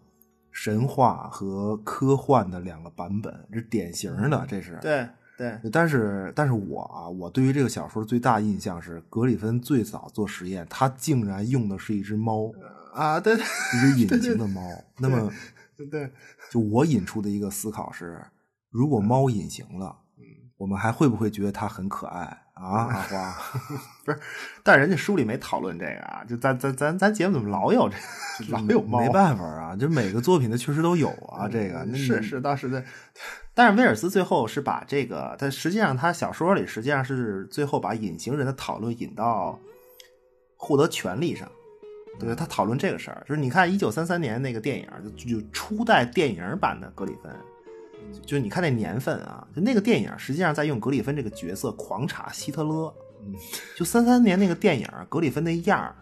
神话和科幻的两个版本，这典型的，这是。对。对，但是但是我啊，我对于这个小说最大印象是格里芬最早做实验，他竟然用的是一只猫。啊，对，一只隐形的猫。那么，对，就我引出的一个思考是，如果猫隐形了，嗯，我们还会不会觉得它很可爱啊？阿花，不是，但人家书里没讨论这个啊，就咱咱咱咱节目怎么老有这 老有猫？没办法啊，就每个作品的确实都有啊，这个是是倒是的。但是威尔斯最后是把这个，他实际上他小说里实际上是最后把隐形人的讨论引到获得权利上，对他讨论这个事儿，就是你看一九三三年那个电影，就就初代电影版的格里芬，就是你看那年份啊，就那个电影实际上在用格里芬这个角色狂查希特勒，就三三年那个电影格里芬那样儿，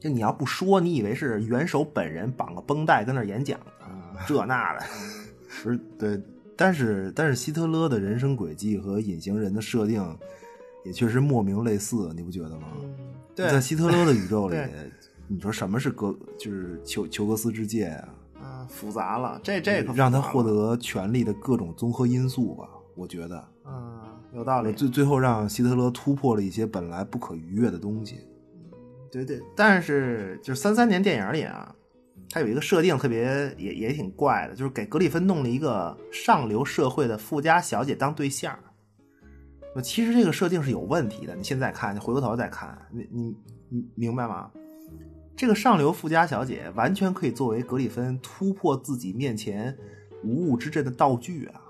就你要不说，你以为是元首本人绑个绷带跟那儿演讲呢，这那的。不是对，但是但是希特勒的人生轨迹和隐形人的设定也确实莫名类似，你不觉得吗？在希特勒的宇宙里，你说什么是格就是裘裘格斯之戒啊？啊，复杂了，这这个让他获得权力的各种综合因素吧，我觉得，嗯，有道理。最最后让希特勒突破了一些本来不可逾越的东西。对对，但是就是三三年电影里啊，它有一个设定特别也也挺怪的，就是给格里芬弄了一个上流社会的富家小姐当对象。那其实这个设定是有问题的，你现在看，你回过头再看，你你你明白吗？这个上流富家小姐完全可以作为格里芬突破自己面前无物之阵的道具啊，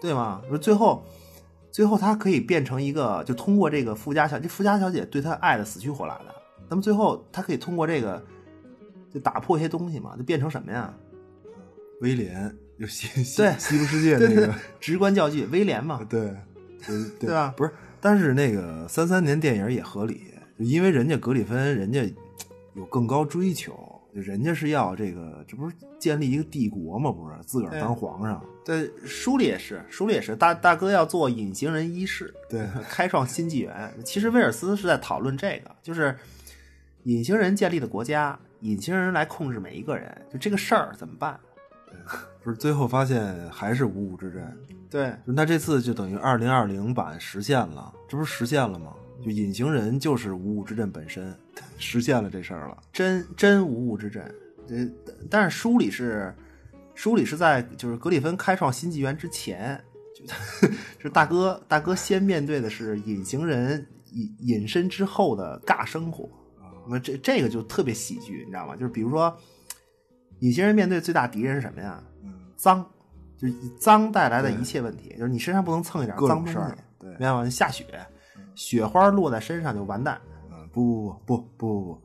对吗？说最后，最后她可以变成一个，就通过这个富家小这富家小姐对她爱的死去活来的，那么最后她可以通过这个就打破一些东西嘛，就变成什么呀？威廉，就西对西部世界 那个直观教具，威廉嘛，对，对吧？不是，但是那个三三年电影也合理，因为人家格里芬人家。有更高追求，人家是要这个，这不是建立一个帝国吗？不是自个儿当皇上。对，书里也是，书里也是，大大哥要做隐形人一世，对，开创新纪元。其实威尔斯是在讨论这个，就是隐形人建立的国家，隐形人来控制每一个人，就这个事儿怎么办？不是最后发现还是五五之阵。对，那这次就等于二零二零版实现了，这不是实现了吗？就隐形人就是无物之阵本身，实现了这事儿了，真真无物之阵。呃，但是书里是，书里是在就是格里芬开创新纪元之前，就 是大哥大哥先面对的是隐形人隐隐身之后的尬生活。那么这这个就特别喜剧，你知道吗？就是比如说，隐形人面对最大敌人是什么呀？脏，就是脏带来的一切问题，就是你身上不能蹭一点脏东西，对，明白吗？下雪。雪花落在身上就完蛋。嗯，不不不不不不，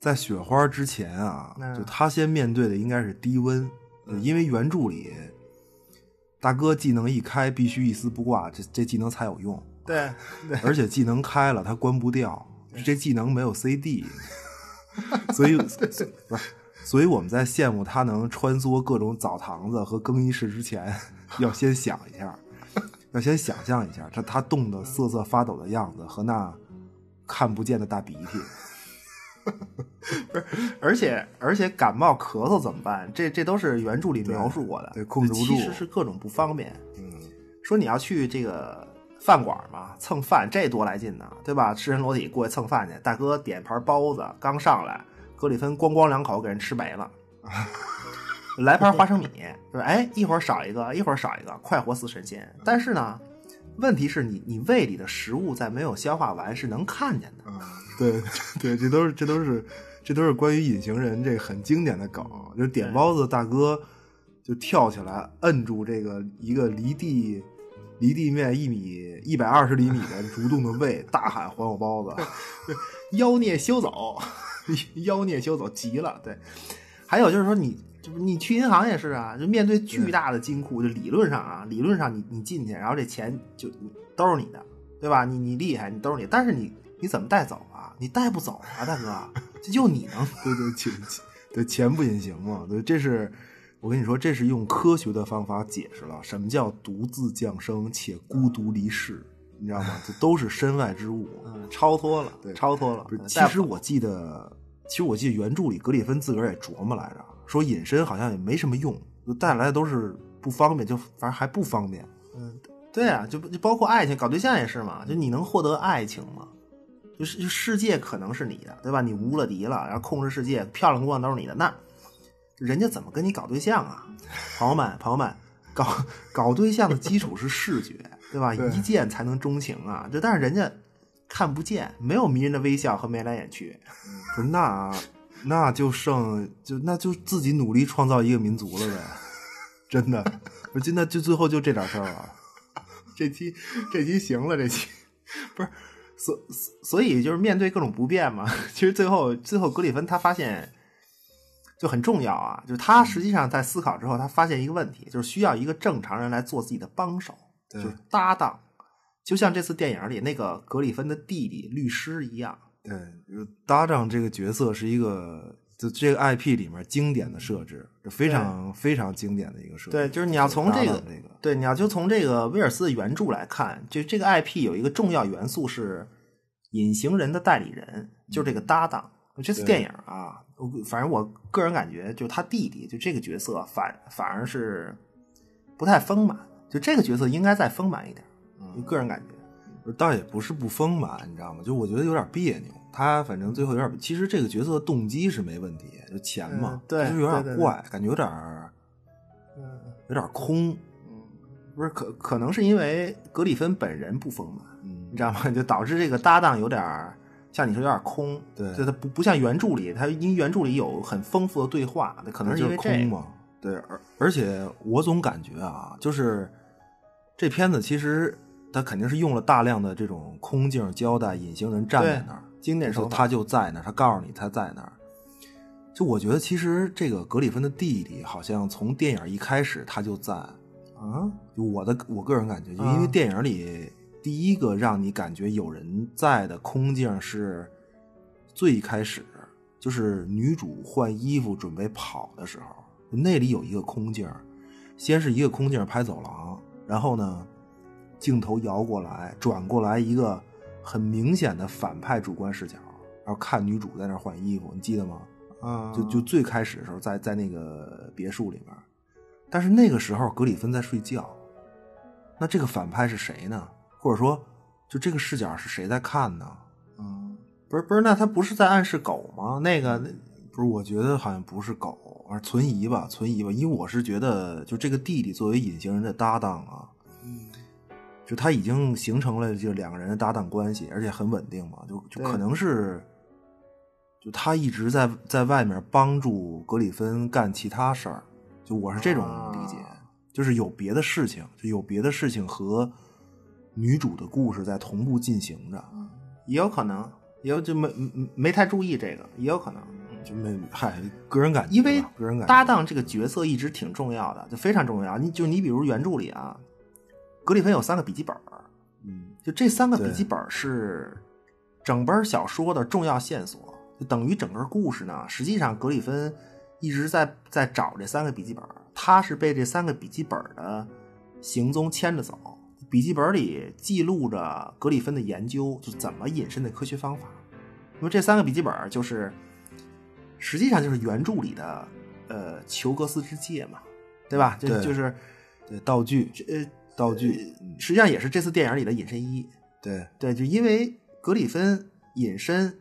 在雪花之前啊，就他先面对的应该是低温，因为原著里大哥技能一开必须一丝不挂，这这技能才有用。对，对。而且技能开了他关不掉，这技能没有 CD，所以不是，所以我们在羡慕他能穿梭各种澡堂子和更衣室之前，要先想一下。要先想象一下，这他冻得瑟瑟发抖的样子和那看不见的大鼻涕，不是，而且而且感冒咳嗽怎么办？这这都是原著里描述过的，对，控制不住，其实是各种不方便。嗯，说你要去这个饭馆嘛，蹭饭，这多来劲呢，对吧？赤身裸体过去蹭饭去，大哥点盘包子，刚上来，格里芬咣咣两口给人吃没了。来盘花生米，就是哎，一会儿少一个，一会儿少一个，快活似神仙。但是呢，问题是你你胃里的食物在没有消化完是能看见的。啊对对，这都是这都是这都是关于隐形人这很经典的梗。就点包子大哥就跳起来摁住这个一个离地离地面一米一百二十厘米的蠕动的胃，大喊还我包子，妖孽休走，妖孽休走，急了。对，还有就是说你。就是你去银行也是啊，就面对巨大的金库，就理论上啊，理论上你你进去，然后这钱就都是你的，对吧？你你厉害，你都是你，但是你你怎么带走啊？你带不走啊，大哥，这就你能对对钱 对钱不隐形嘛？对，这是我跟你说，这是用科学的方法解释了什么叫独自降生且孤独离世，你知道吗？这都是身外之物，超脱了，对，超脱了。其实我记得，其实我记得原著里格里芬自个儿也琢磨来着。说隐身好像也没什么用，带来的都是不方便，就反正还不方便。嗯，对啊，就就包括爱情，搞对象也是嘛。就你能获得爱情吗？就是世界可能是你的，对吧？你无了敌了，然后控制世界，漂亮姑娘都是你的，那人家怎么跟你搞对象啊？朋友们，朋友们，搞搞对象的基础是视觉，对吧？一见才能钟情啊！就但是人家看不见，没有迷人的微笑和眉来眼去，不是那。那就剩就那就自己努力创造一个民族了呗，真的，我就那就最后就这点事儿了。这期这期行了，这期不是所所以就是面对各种不便嘛。其实最后最后格里芬他发现就很重要啊，就是他实际上在思考之后，他发现一个问题，就是需要一个正常人来做自己的帮手，就是搭档，就像这次电影里那个格里芬的弟弟律师一样。对，就搭档这个角色是一个，就这个 IP 里面经典的设置，就非常非常经典的一个设置。对，就是你要从这个这个，对，你要就从这个威尔斯的原著来看，就这个 IP 有一个重要元素是隐形人的代理人，就是这个搭档。这次电影啊，我反正我个人感觉，就他弟弟就这个角色反反而是不太丰满，就这个角色应该再丰满一点。嗯个人感觉，倒也不是不丰满，你知道吗？就我觉得有点别扭。他反正最后有点，其实这个角色的动机是没问题，就钱嘛嗯，对就是有点怪，感觉有点嗯，有点空。不是可可能是因为格里芬本人不丰满，嗯你知道吗？就导致这个搭档有点像你说有点空，对就他不不像原著里，他因为原著里有很丰富的对话，那可能是因就是。空嘛。对，而而且我总感觉啊，就是这片子其实它肯定是用了大量的这种空镜交代，隐形人站在那儿，经典手法他就在那儿，他告诉你他在那儿。就我觉得，其实这个格里芬的弟弟好像从电影一开始他就在，啊，就我的我个人感觉，就因为啊电影里第一个让你感觉有人在的空镜是最开始，就是女主换衣服准备跑的时候，那里有一个空镜，先是一个空镜拍走廊，然后呢，镜头摇过来，转过来一个很明显的反派主观视角，然后看女主在那儿换衣服，你记得吗？啊，就就最开始的时候，在在那个别墅里面，但是那个时候格里芬在睡觉，那这个反派是谁呢？或者说，就这个视角是谁在看呢？嗯，不是不是，那他不是在暗示狗吗？那个那不是，我觉得好像不是狗，而是存疑吧，存疑吧，因为我是觉得，就这个弟弟作为隐形人的搭档啊，就他已经形成了就两个人的搭档关系，而且很稳定嘛，就就可能是，就他一直在在外面帮助格里芬干其他事儿，就我是这种理解，啊就是有别的事情，就有别的事情和女主的故事在同步进行着，也有可能，也有就没没没太注意这个，也有可能。就没嗨，个人感觉，因为个人感觉搭档这个角色一直挺重要的，就非常重要。你就你比如原著里啊，格里芬有三个笔记本儿，嗯，就这三个笔记本儿是整本小说的重要线索，就等于整个故事呢，实际上格里芬一直在在找这三个笔记本儿，他是被这三个笔记本儿的行踪牵着走。笔记本里记录着格里芬的研究，就怎么隐身的科学方法。因为这三个笔记本儿就是，实际上就是原著里的呃裘格斯之戒嘛，对吧？就对就是对道具，呃道具，嗯实际上也是这次电影里的隐身衣。对，对，就因为格里芬隐身，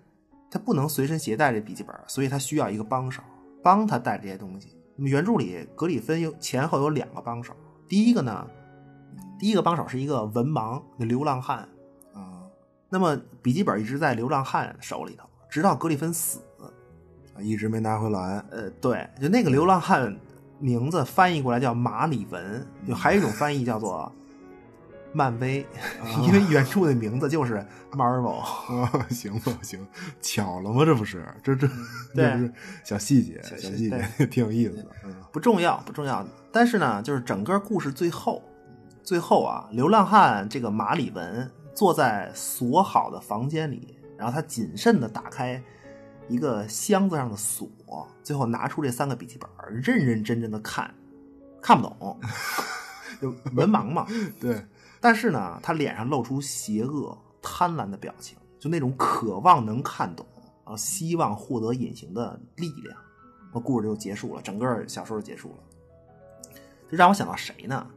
他不能随身携带这笔记本，所以他需要一个帮手帮他带这些东西。那么原著里，格里芬有前后有两个帮手，第一个呢，第一个帮手是一个文盲的流浪汉，啊，那么笔记本一直在流浪汉手里头，直到格里芬死。一直没拿回来，呃，对，就那个流浪汉名字翻译过来叫马里文，就还有一种翻译叫做漫威，因为原著的名字就是 Marvel。啊，行吧，行，巧了吗？这不是，这这对这不是小细节，小小细节挺有意思的。嗯，不重要，不重要。但是呢，就是整个故事最后，最后啊，流浪汉这个马里文坐在锁好的房间里，然后他谨慎的打开一个箱子上的锁，最后拿出这三个笔记本，认认真真的看，看不懂，就文盲嘛。对，但是呢，他脸上露出邪恶、贪婪的表情，就那种渴望能看懂，然后希望获得隐形的力量。那故事就结束了，整个小说就结束了。这让我想到谁呢？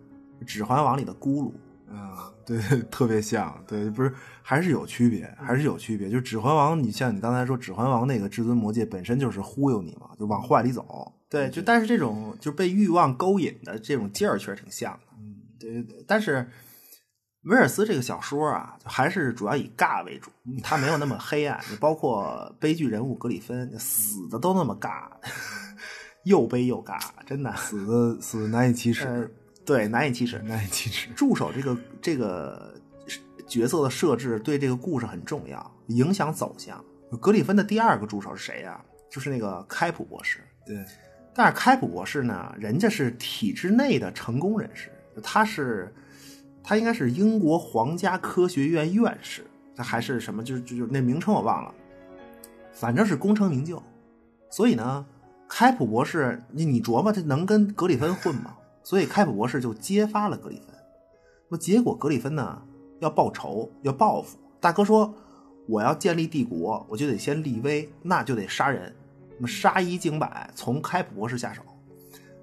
《指环王》里的咕噜，啊，对，特别像，对，不是，还是有区别，还是有区别。就《指环王》，你像你刚才说，《指环王》那个至尊魔戒本身就是忽悠你嘛，就往坏里走。对，就但是这种就被欲望勾引的这种劲儿确实挺像的。嗯，对，对但是威尔斯这个小说啊，就还是主要以尬为主，他没有那么黑暗。你包括悲剧人物格里芬，死的都那么尬，又悲又尬，真的。死的死的难以启齿，呃，对，难以启齿。难以启齿。助手这个这个角色的设置对这个故事很重要，影响走向。格里芬的第二个助手是谁呀、就是那个开普博士。对，但是开普博士呢，人家是体制内的成功人士，他是他应该是英国皇家科学院院士，他还是什么？就是就就那名称我忘了，反正是功成名就。所以呢，开普博士，你你琢磨这能跟格里芬混吗？所以开普博士就揭发了格里芬。那么结果格里芬呢要报仇，要报复。大哥说我要建立帝国，我就得先立威，那就得杀人。那么杀一儆百，从开普博士下手。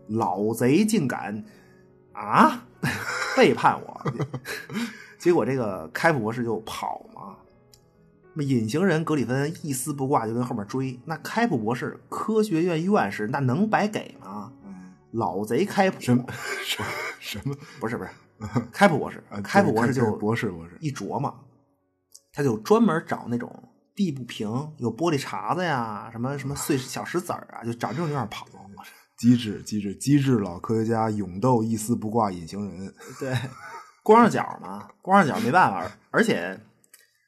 老贼竟敢啊！背叛我，结果这个开普博士就跑嘛。那么隐形人格里芬一丝不挂，就跟后面追。那开普博士科学院院士，那能白给吗？老贼开普什么什么？不是不是，开普博士，开普博士就博士博士一琢磨，他就专门找那种地不平、有玻璃碴子呀、什么什么碎小石子儿啊，就找这种地方跑。机智机智机智老科学家勇斗一丝不挂隐形人，对，光着脚嘛，光着脚没办法，而且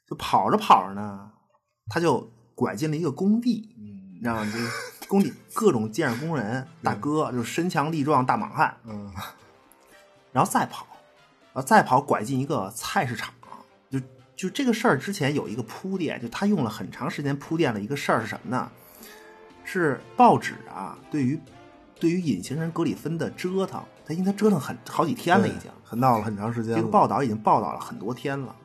就跑着跑着呢，他就拐进了一个工地，你知道吗？这工地各种建设工人大哥，就是身强力壮大莽汉，嗯，然后再跑，然后再跑拐进一个菜市场，就就这个事儿之前有一个铺垫，就他用了很长时间铺垫了一个事儿是什么呢？是报纸啊，对于。对于隐形人格里芬的折腾，他因为他折腾很好几天了，已经很闹了很长时间。这个报道已经报道了很多天了，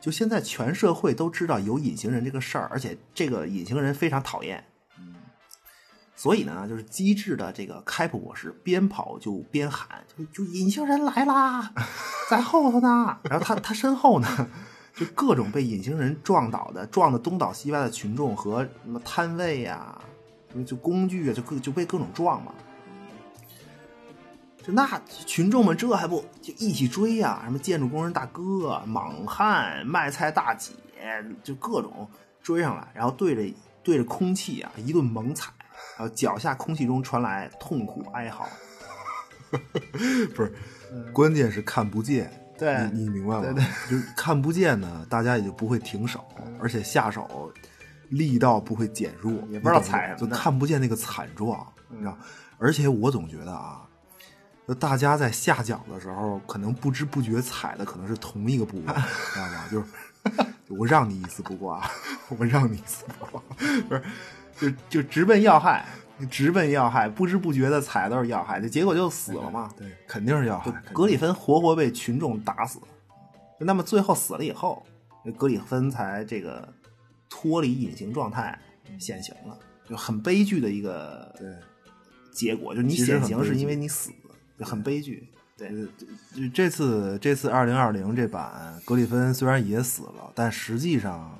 就现在全社会都知道有隐形人这个事儿，而且这个隐形人非常讨厌。所以呢，就是机智的这个开普博士边跑就边喊：“就就隐形人来啦，在后头呢。”然后他他身后呢，就各种被隐形人撞倒的、撞的东倒西歪的群众和什么摊位呀、就工具啊，就各就被各种撞嘛。就那群众们这还不就一起追呀？什么建筑工人大哥、莽汉、卖菜大姐，就各种追上来，然后对着对着空气啊一顿猛踩，然后脚下空气中传来痛苦哀嚎。不是，关键是看不见。对，你明白吗？对对，就看不见呢，大家也就不会停手，而且下手力道不会减弱，也不知道踩什么，就看不见那个惨状，你知道？而且我总觉得啊。就大家在下脚的时候，可能不知不觉踩的可能是同一个部位，知道吗？就是 我让你一丝不挂，我让你一丝不挂，不是，就就直奔要害，直奔要害，不知不觉的踩都是要害，这结果就死了嘛？对，肯定是要害。格里芬活活被群众打死，那么最后死了以后，格里芬才这个脱离隐形状态显形了，就很悲剧的一个对结果，就你显形是因为你死。很悲剧，对，就这次这次二零二零这版格里芬虽然也死了，但实际上，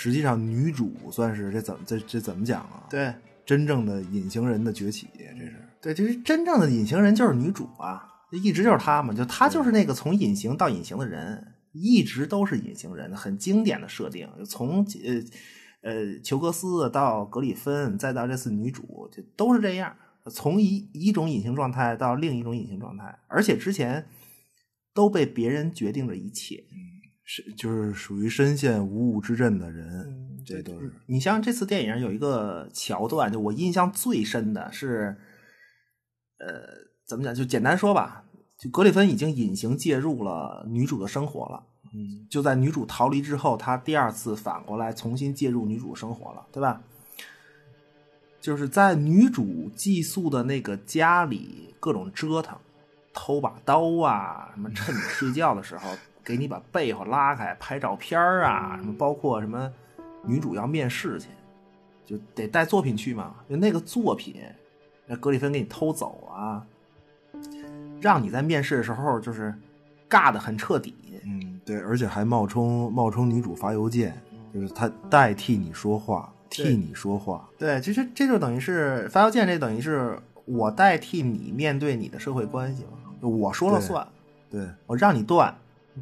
实际上女主算是这怎么这这怎么讲啊？对，真正的隐形人的崛起，这是。对，就是真正的隐形人就是女主啊，一直就是她嘛，就她就是那个从隐形到隐形的人，一直都是隐形人，很经典的设定，从呃呃裘格斯到格里芬，再到这次女主，就都是这样。从一一种隐形状态到另一种隐形状态，而且之前都被别人决定着一切，是就是属于深陷无物之阵的人，这都是。你像这次电影有一个桥段，就我印象最深的是，呃，怎么讲？就简单说吧，就格里芬已经隐形介入了女主的生活了，嗯，就在女主逃离之后，他第二次反过来重新介入女主生活了，对吧？就是在女主寄宿的那个家里各种折腾，偷把刀啊，什么趁你睡觉的时候给你把被子拉开拍照片啊，什么包括什么女主要面试去，就得带作品去嘛，就那个作品，那格里芬给你偷走啊，让你在面试的时候就是尬的很彻底。嗯，对，而且还冒充冒充女主发邮件，就是他代替你说话。替你说话，对，其实这就等于是发邮件，这等于是我代替你面对你的社会关系嘛，我说了算，对我让你断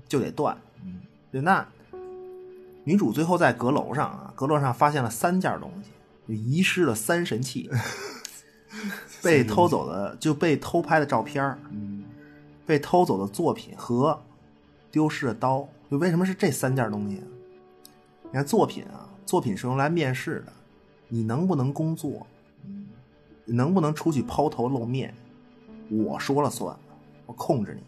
就得断，嗯，对，那女主最后在阁楼上啊，阁楼上发现了三件东西，就遗失了三神器，被偷走的就被偷拍的照片嗯，被偷走的作品和丢失的刀，就为什么是这三件东西？你看作品啊。作品是用来面试的，你能不能工作？能不能出去抛头露面？我说了算，我控制你。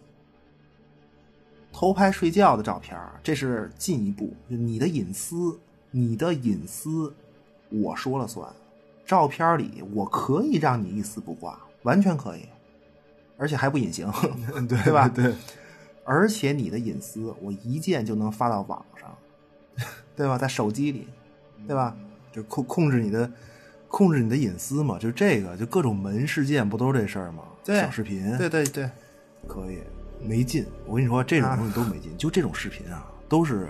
偷拍睡觉的照片，这是进一步，就你的隐私，你的隐私，我说了算。照片里我可以让你一丝不挂，完全可以，而且还不隐形，对对吧对，而且你的隐私我一键就能发到网上，对吧？在手机里，对吧？就控控制你的控制你的隐私嘛，就这个就各种门事件不都是这事儿吗？对小视频，对对对，可以没劲。我跟你说，这种啊东西都没劲。就这种视频啊，都是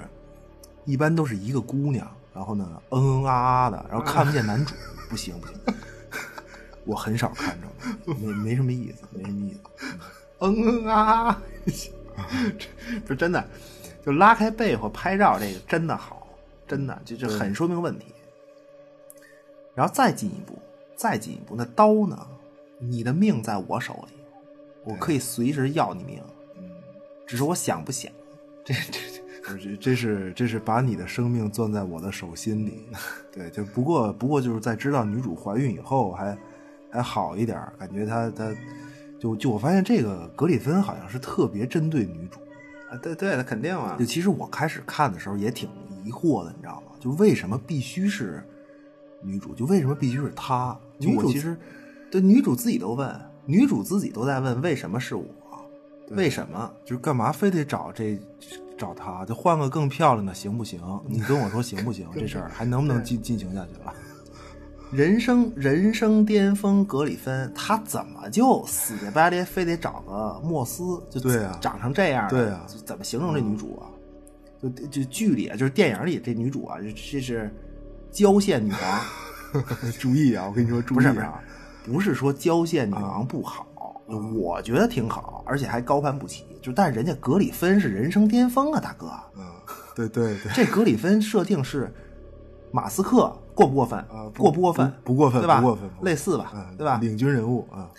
一般都是一个姑娘，然后呢嗯嗯啊啊的，然后看不见男主，不行不行。我很少看着，没没什么意思，没什么意思。嗯嗯啊啊，这真的，就拉开被或拍照这个真的好，真的就就很说明问题。然后再进一步，再进一步，那刀呢？你的命在我手里，我可以随时要你命，只是我想不想。这这这这是这是把你的生命攥在我的手心里。对，就不过不过就是在知道女主怀孕以后还还好一点儿，感觉她她就就我发现这个格里芬好像是特别针对女主。啊，对对，那肯定啊就，其实我开始看的时候也挺疑惑的，你知道吗？就为什么必须是女主？就为什么必须是她？女主其实对女主自己都问，女主自己都在问为什么是我，为什么？就是干嘛非得找这找她？就换个更漂亮的行不行？你跟我说行不行？这事儿还能不能进进行下去了？人生人生巅峰格里芬，他怎么就死乞白咧非得找个莫斯？就对啊长成这样的，对啊就怎么形容这女主啊？就就剧里啊，就是电影里这女主啊，这这是郊县女王，注意啊！我跟你说，注意不是不是啊！，不是说郊县女王不好，我觉得挺好，而且还高攀不起。就但人家格里芬是人生巅峰啊，大哥，嗯，对对对，这格里芬设定是马斯克过不过分？啊不过不过分？不不过分对吧？不过分不过分类似吧，嗯，对吧？领军人物啊，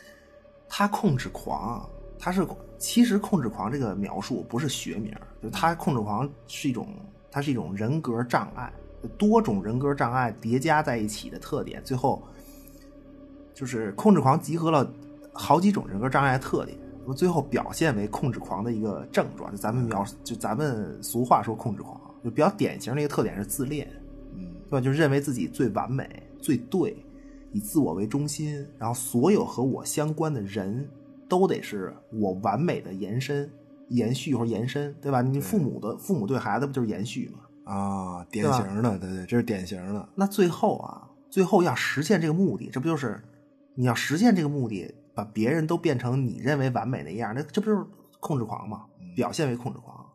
他控制狂，他是其实控制狂这个描述不是学名，就他控制狂是一种，它是一种人格障碍，多种人格障碍叠加在一起的特点，最后就是控制狂集合了好几种人格障碍的特点，那么最后表现为控制狂的一个症状。就咱们描，就咱们俗话说控制狂，就比较典型的一个特点是自恋，嗯，对吧？就认为自己最完美、最对，以自我为中心，然后所有和我相关的人都得是我完美的延伸、延续或者延伸，对吧？你父母的父母对孩子不就是延续吗？啊，典型的，对对，这是典型的，那最后啊，最后要实现这个目的，这不就是你要实现这个目的，把别人都变成你认为完美那样，那这不就是控制狂吗？表现为控制狂，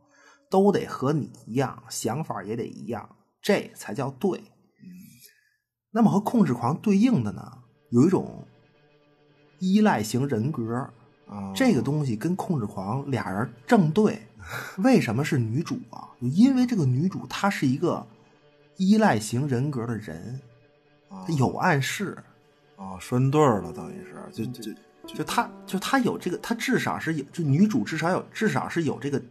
都得和你一样，想法也得一样，这才叫对。那么和控制狂对应的呢，有一种依赖型人格，啊，这个东西跟控制狂俩人正对，为什么是女主啊？因为这个女主她是一个依赖型人格的人，她有暗示，啊，拴对儿了，等于是，就就就他就他有这个，他至少是有，就女主至少有至少是有这个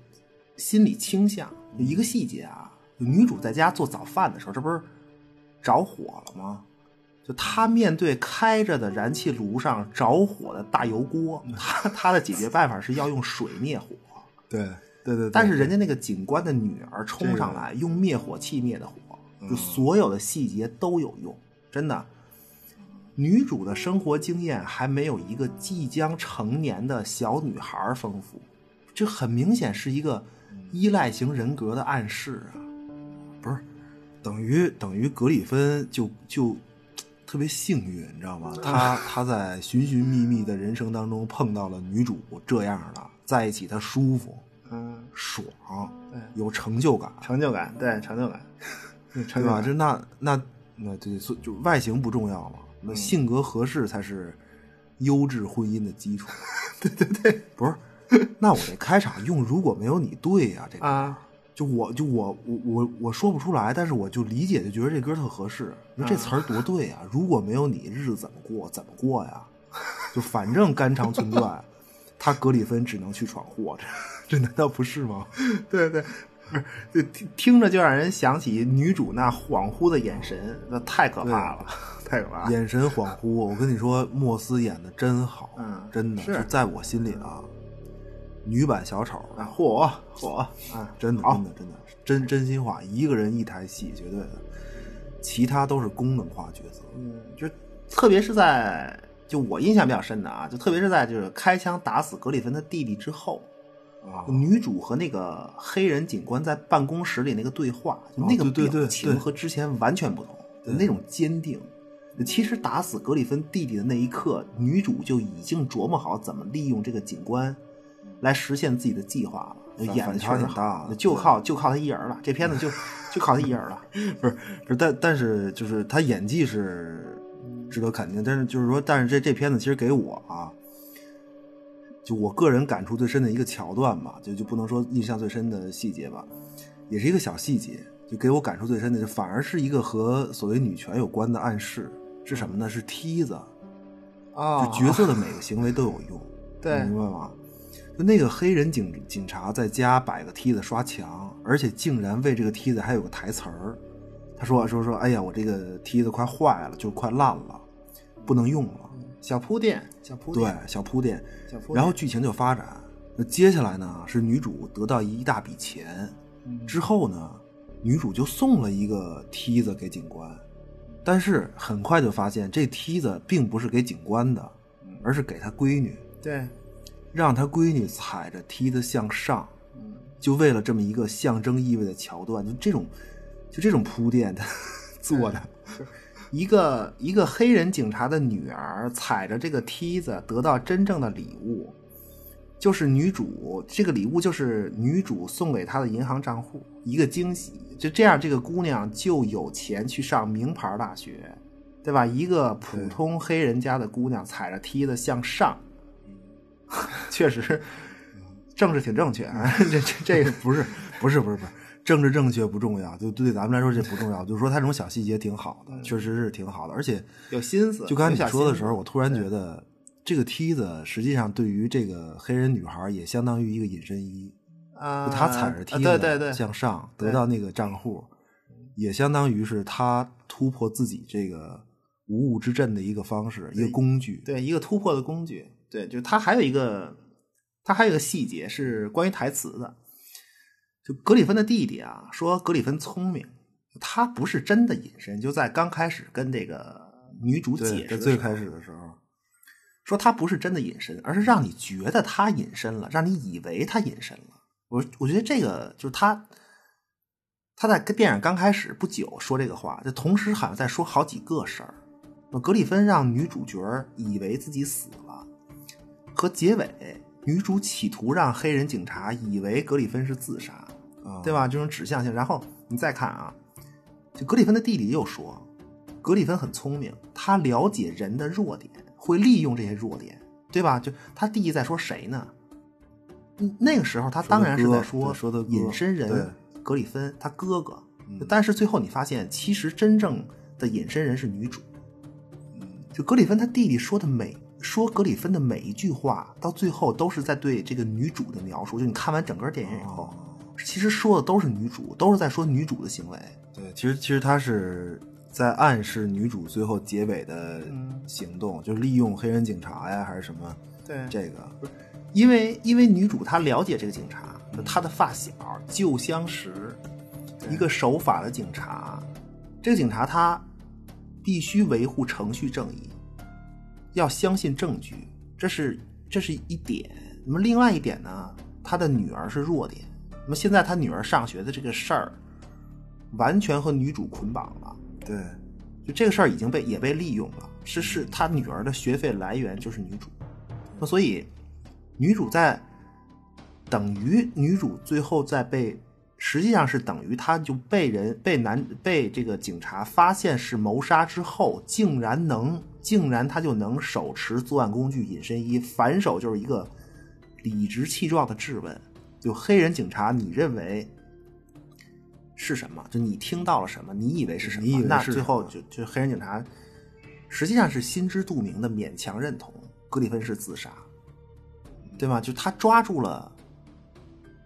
心理倾向。有一个细节啊，就女主在家做早饭的时候，这不是着火了吗？就她面对开着的燃气炉上着火的大油锅，她她的解决办法是要用水灭火。对对对，但是人家那个警官的女儿冲上来，用灭火器灭的火，就所有的细节都有用，真的。女主的生活经验还没有一个即将成年的小女孩丰富，这很明显是一个依赖型人格的暗示啊！不是等于等于格里芬就就特别幸运，你知道吗？他他在寻寻觅觅的人生当中碰到了女主这样的，在一起他舒服嗯，爽，对有成就感，成就感，对成就感，成 对吧？这那那那对，所以就外形不重要嘛，那性格合适才是优质婚姻的基础。对对对，不是，那我这开场用如果没有你对呀、这个啊，就我就我我我我说不出来，但是我就理解，就觉得这歌特合适。你说这词儿多对啊！如果没有你，日子怎么过？怎么过呀？就反正肝肠寸断，他格里芬只能去闯祸，这这难道不是吗？对 对，就听听着就让人想起女主那恍惚的眼神，那太可怕了，太可怕了。眼神恍惚，我跟你说，莫斯演的真好，嗯真的是。就在我心里啊，女版小丑，啊，嚯嚯啊，真的真的真的真真心话，一个人一台戏，绝对的，其他都是功能化角色。嗯，就特别是在就我印象比较深的啊，就特别是在就是开枪打死格里芬的弟弟之后，啊女主和那个黑人警官在办公室里那个对话，就那个表情和之前完全不同，就那种坚定。其实打死格里芬弟弟的那一刻，女主就已经琢磨好怎么利用这个警官来实现自己的计划了。演的确实挺大就靠就靠他一人了。这片子就 就靠他一人了。不是不是，但但是就是他演技是值得肯定，但是就是说，但是这这片子其实给我啊，就我个人感触最深的一个桥段吧，就就不能说印象最深的细节吧，也是一个小细节，就给我感触最深的，就反而是一个和所谓女权有关的暗示，是什么呢？是梯子，啊就角色的每个行为都有用，对明白吗？就那个黑人警警察在家摆个梯子刷墙，而且竟然为这个梯子还有个台词儿，他说说说，哎呀，我这个梯子快坏了，就快烂了，不能用了。小铺垫，小铺对垫，，小铺垫，小铺垫。然后剧情就发展。那接下来呢，是女主得到一大笔钱，之后呢，女主就送了一个梯子给警官，但是很快就发现这梯子并不是给警官的，而是给她闺女，对，让她闺女踩着梯子向上，就为了这么一个象征意味的桥段，就这种，就这种铺垫的 做的，一个一个黑人警察的女儿踩着这个梯子得到真正的礼物，就是女主这个礼物就是女主送给她的银行账户一个惊喜，就这样这个姑娘就有钱去上名牌大学，对吧？一个普通黑人家的姑娘踩着梯子向上，确实政治挺正确啊，这这这个不是不是不是不是，政治正确不重要，就对咱们来说这不重要，就是说他这种小细节挺好的，确实是挺好的，而且有心思。就刚才你说的时候，我突然觉得这个梯子实际上对于这个黑人女孩也相当于一个隐身衣，啊，就她踩着梯子对对对，向上得到那个账户，也相当于是她突破自己这个无物之阵的一个方式，一个工具。对，一个突破的工具。对，就他还有一个，他还有一个细节是关于台词的。就格里芬的弟弟啊，说格里芬聪明，他不是真的隐身，就在刚开始跟这个女主，解释最开始的时候，说他不是真的隐身，而是让你觉得他隐身了，让你以为他隐身了。我我觉得这个就是他，他在跟电影刚开始不久说这个话，就同时好像在说好几个事儿。那格里芬让女主角以为自己死了，和结尾女主企图让黑人警察以为格里芬是自杀，啊，对吧？这种指向性。然后你再看啊，就格里芬的弟弟又说，格里芬很聪明，他了解人的弱点，会利用这些弱点，对吧？就他弟弟在说谁呢？嗯那个时候他当然是在说说的隐身人格里芬他哥哥，嗯但是最后你发现，其实真正的隐身人是女主。就格里芬他弟弟说的每说格里芬的每一句话，到最后都是在对这个女主的描述。就你看完整个电影以后，其实说的都是女主，都是在说女主的行为。对，其实其实他是在暗示女主最后结尾的嗯行动，就是利用黑人警察呀，还是什么对这个，因为因为女主她了解这个警察，她的发小旧相识，一个守法的警察。这个警察他必须维护程序正义，要相信证据，这是这是一点。那么另外一点呢，他的女儿是弱点。那么现在他女儿上学的这个事儿，完全和女主捆绑了。对，就这个事儿已经被也被利用了，是是他女儿的学费来源就是女主，那所以女主在等于女主最后在被，实际上是等于她就被人被男被这个警察发现是谋杀之后，竟然能竟然她就能手持作案工具隐身衣，反手就是一个理直气壮的质问，就黑人警察，你认为？是什么？就你听到了什么？你以为是什么？你以为是那最后就就黑人警察，实际上是心知肚明的勉强认同格里芬是自杀，对吗？就他抓住了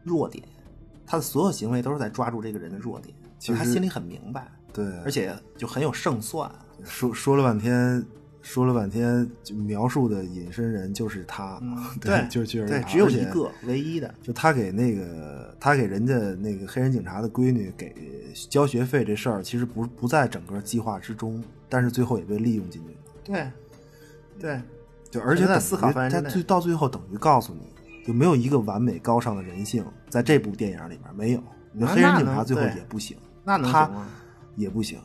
弱点，他的所有行为都是在抓住这个人的弱点，其实他心里很明白，对，而且就很有胜算。说说了半天，说了半天，就描述的隐身人就是他，对就就是对，他只有一个，唯一的。就他给那个他给人家那个黑人警察的闺女给交学费这事儿，其实不不在整个计划之中，但是最后也被利用进去了。对，对，就而且在思考他最到最后等于告诉你，就没有一个完美高尚的人性，在这部电影里面没有。你说黑人警察最后也不行，那能他行吗？也不行，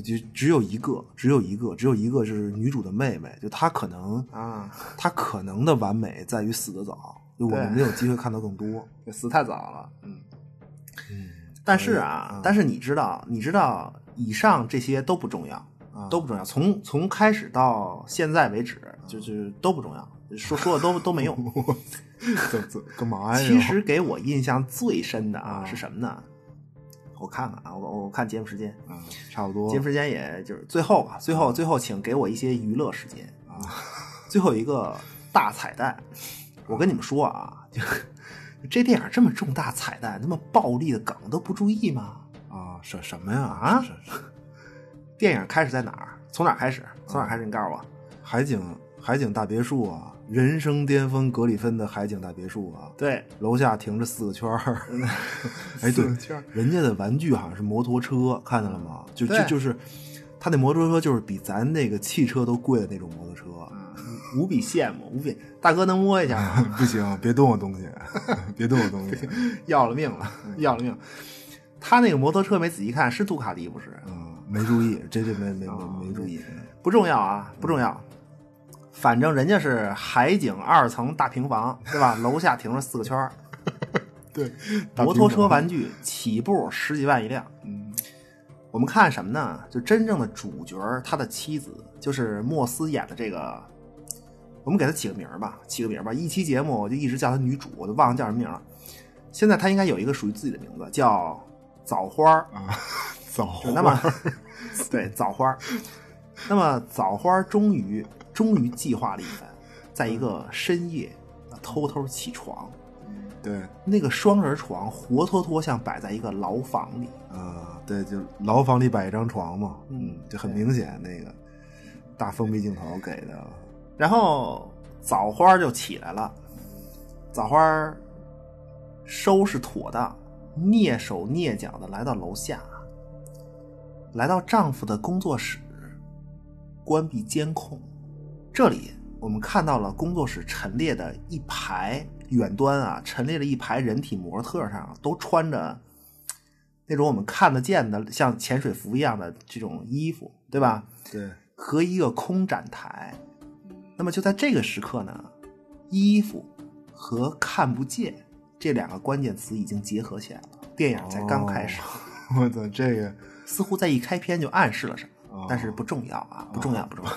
就就只有一个，只有一个，只有一个是女主的妹妹，就她可能啊，她可能的完美在于死的早，就我们没有机会看到更多。死太早了。嗯，嗯，但是啊，但是你知道，你知道，以上这些都不重要，啊都不重要。从从开始到现在为止，就是都不重要，说说的都都没用。怎怎干嘛呀？其实给我印象最深的啊啊是什么呢？我看看啊，我我看节目时间，啊，差不多节目时间也就是最后吧，最后最后，请给我一些娱乐时间啊。最后一个大彩蛋，我跟你们说啊，就这电影这么重大彩蛋，那么暴力的梗都不注意吗？啊，什什么呀？啊电影开始在哪儿？从哪儿开始？从哪儿开始？你告诉我。海景海景大别墅啊，人生巅峰格里芬的海景大别墅啊，对，楼下停着四个圈儿。哎，对人家的玩具好像是摩托车，看见了吗？就就就是，他那摩托车就是比咱那个汽车都贵的那种摩托车。无比羡慕，无比。大哥能摸一下吗？不行，别动我东西，别动我东西。要了命了，要了命。他那个摩托车没仔细看，是杜卡迪不是？嗯，没注意，这这没没哦没没注意。不重要啊，不重要。反正人家是海景二层大平房，对吧？楼下停着四个圈儿对，摩托车玩具起步十几万一辆。嗯我们看什么呢？就真正的主角他的妻子，就是莫斯演的这个，我们给他起个名儿吧，起个名儿吧。一期节目我就一直叫她女主，我都忘了叫什么名了。现在她应该有一个属于自己的名字，叫枣花儿。啊，枣花那么，对枣花儿。那么枣花儿终于终于计划了一番，在一个深夜偷偷起床，对。那个双人床活脱脱像摆在一个牢房里。啊，对，就牢房里摆一张床嘛，嗯就很明显那个大封闭镜头给的。然后枣花就起来了，枣花收拾妥当，蹑手蹑脚的来到楼下，来到丈夫的工作室，关闭监控。这里我们看到了工作室陈列的一排远端啊，陈列了一排人体模特上都穿着那种我们看得见的像潜水服一样的这种衣服，对吧？对，和一个空展台。那么就在这个时刻呢，衣服和看不见这两个关键词已经结合起来了。电影才刚开始，我操，这个似乎在一开篇就暗示了什么，哦但是不重要啊，不重要，不重要。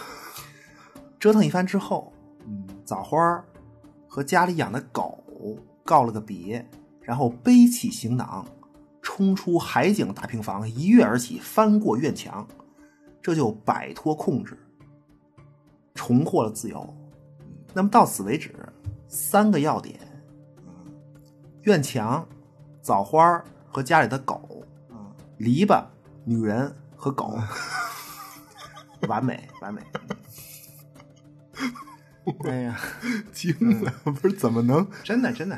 折腾一番之后，嗯枣花儿和家里养的狗告了个别，然后背起行囊，冲出海景大平房，一跃而起，翻过院墙，这就摆脱控制，重获了自由。那么到此为止，三个要点：院墙、枣花儿和家里的狗，篱笆、女人和狗，完美，完美。哎呀，惊了，不是怎么能？真的真的，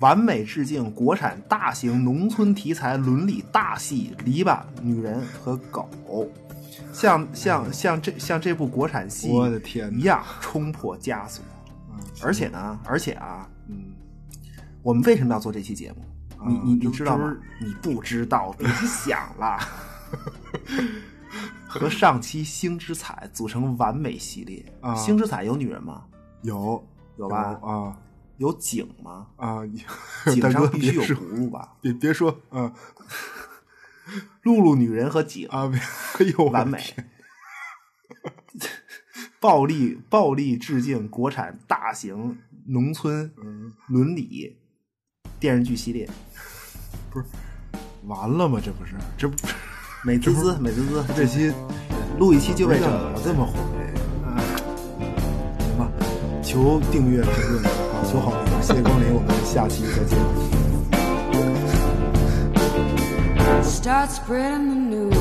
完美致敬国产大型农村题材伦理大戏《篱笆、女人和狗》，像像像这像这部国产戏，我的天哪一样冲破枷锁。而且呢，而且啊，嗯，我们为什么要做这期节目？你你你知道吗？你不知道，别想了。和上期星之彩组成完美系列。啊星之彩有女人吗？有有吧啊有井吗？啊！井 大哥上必须有别说哺乳吧？别别说，嗯露露女人和井，啊，别，哎呦，完美。暴力暴力致敬国产大型农村嗯伦理电视剧系列，不是完了吗？这不是，这不美滋滋美滋滋，这期录一期就为这怎个么。这么火？行吧，求订阅、评论、啊，求好评，谢谢光临，我们下期再见。Start spreading the news.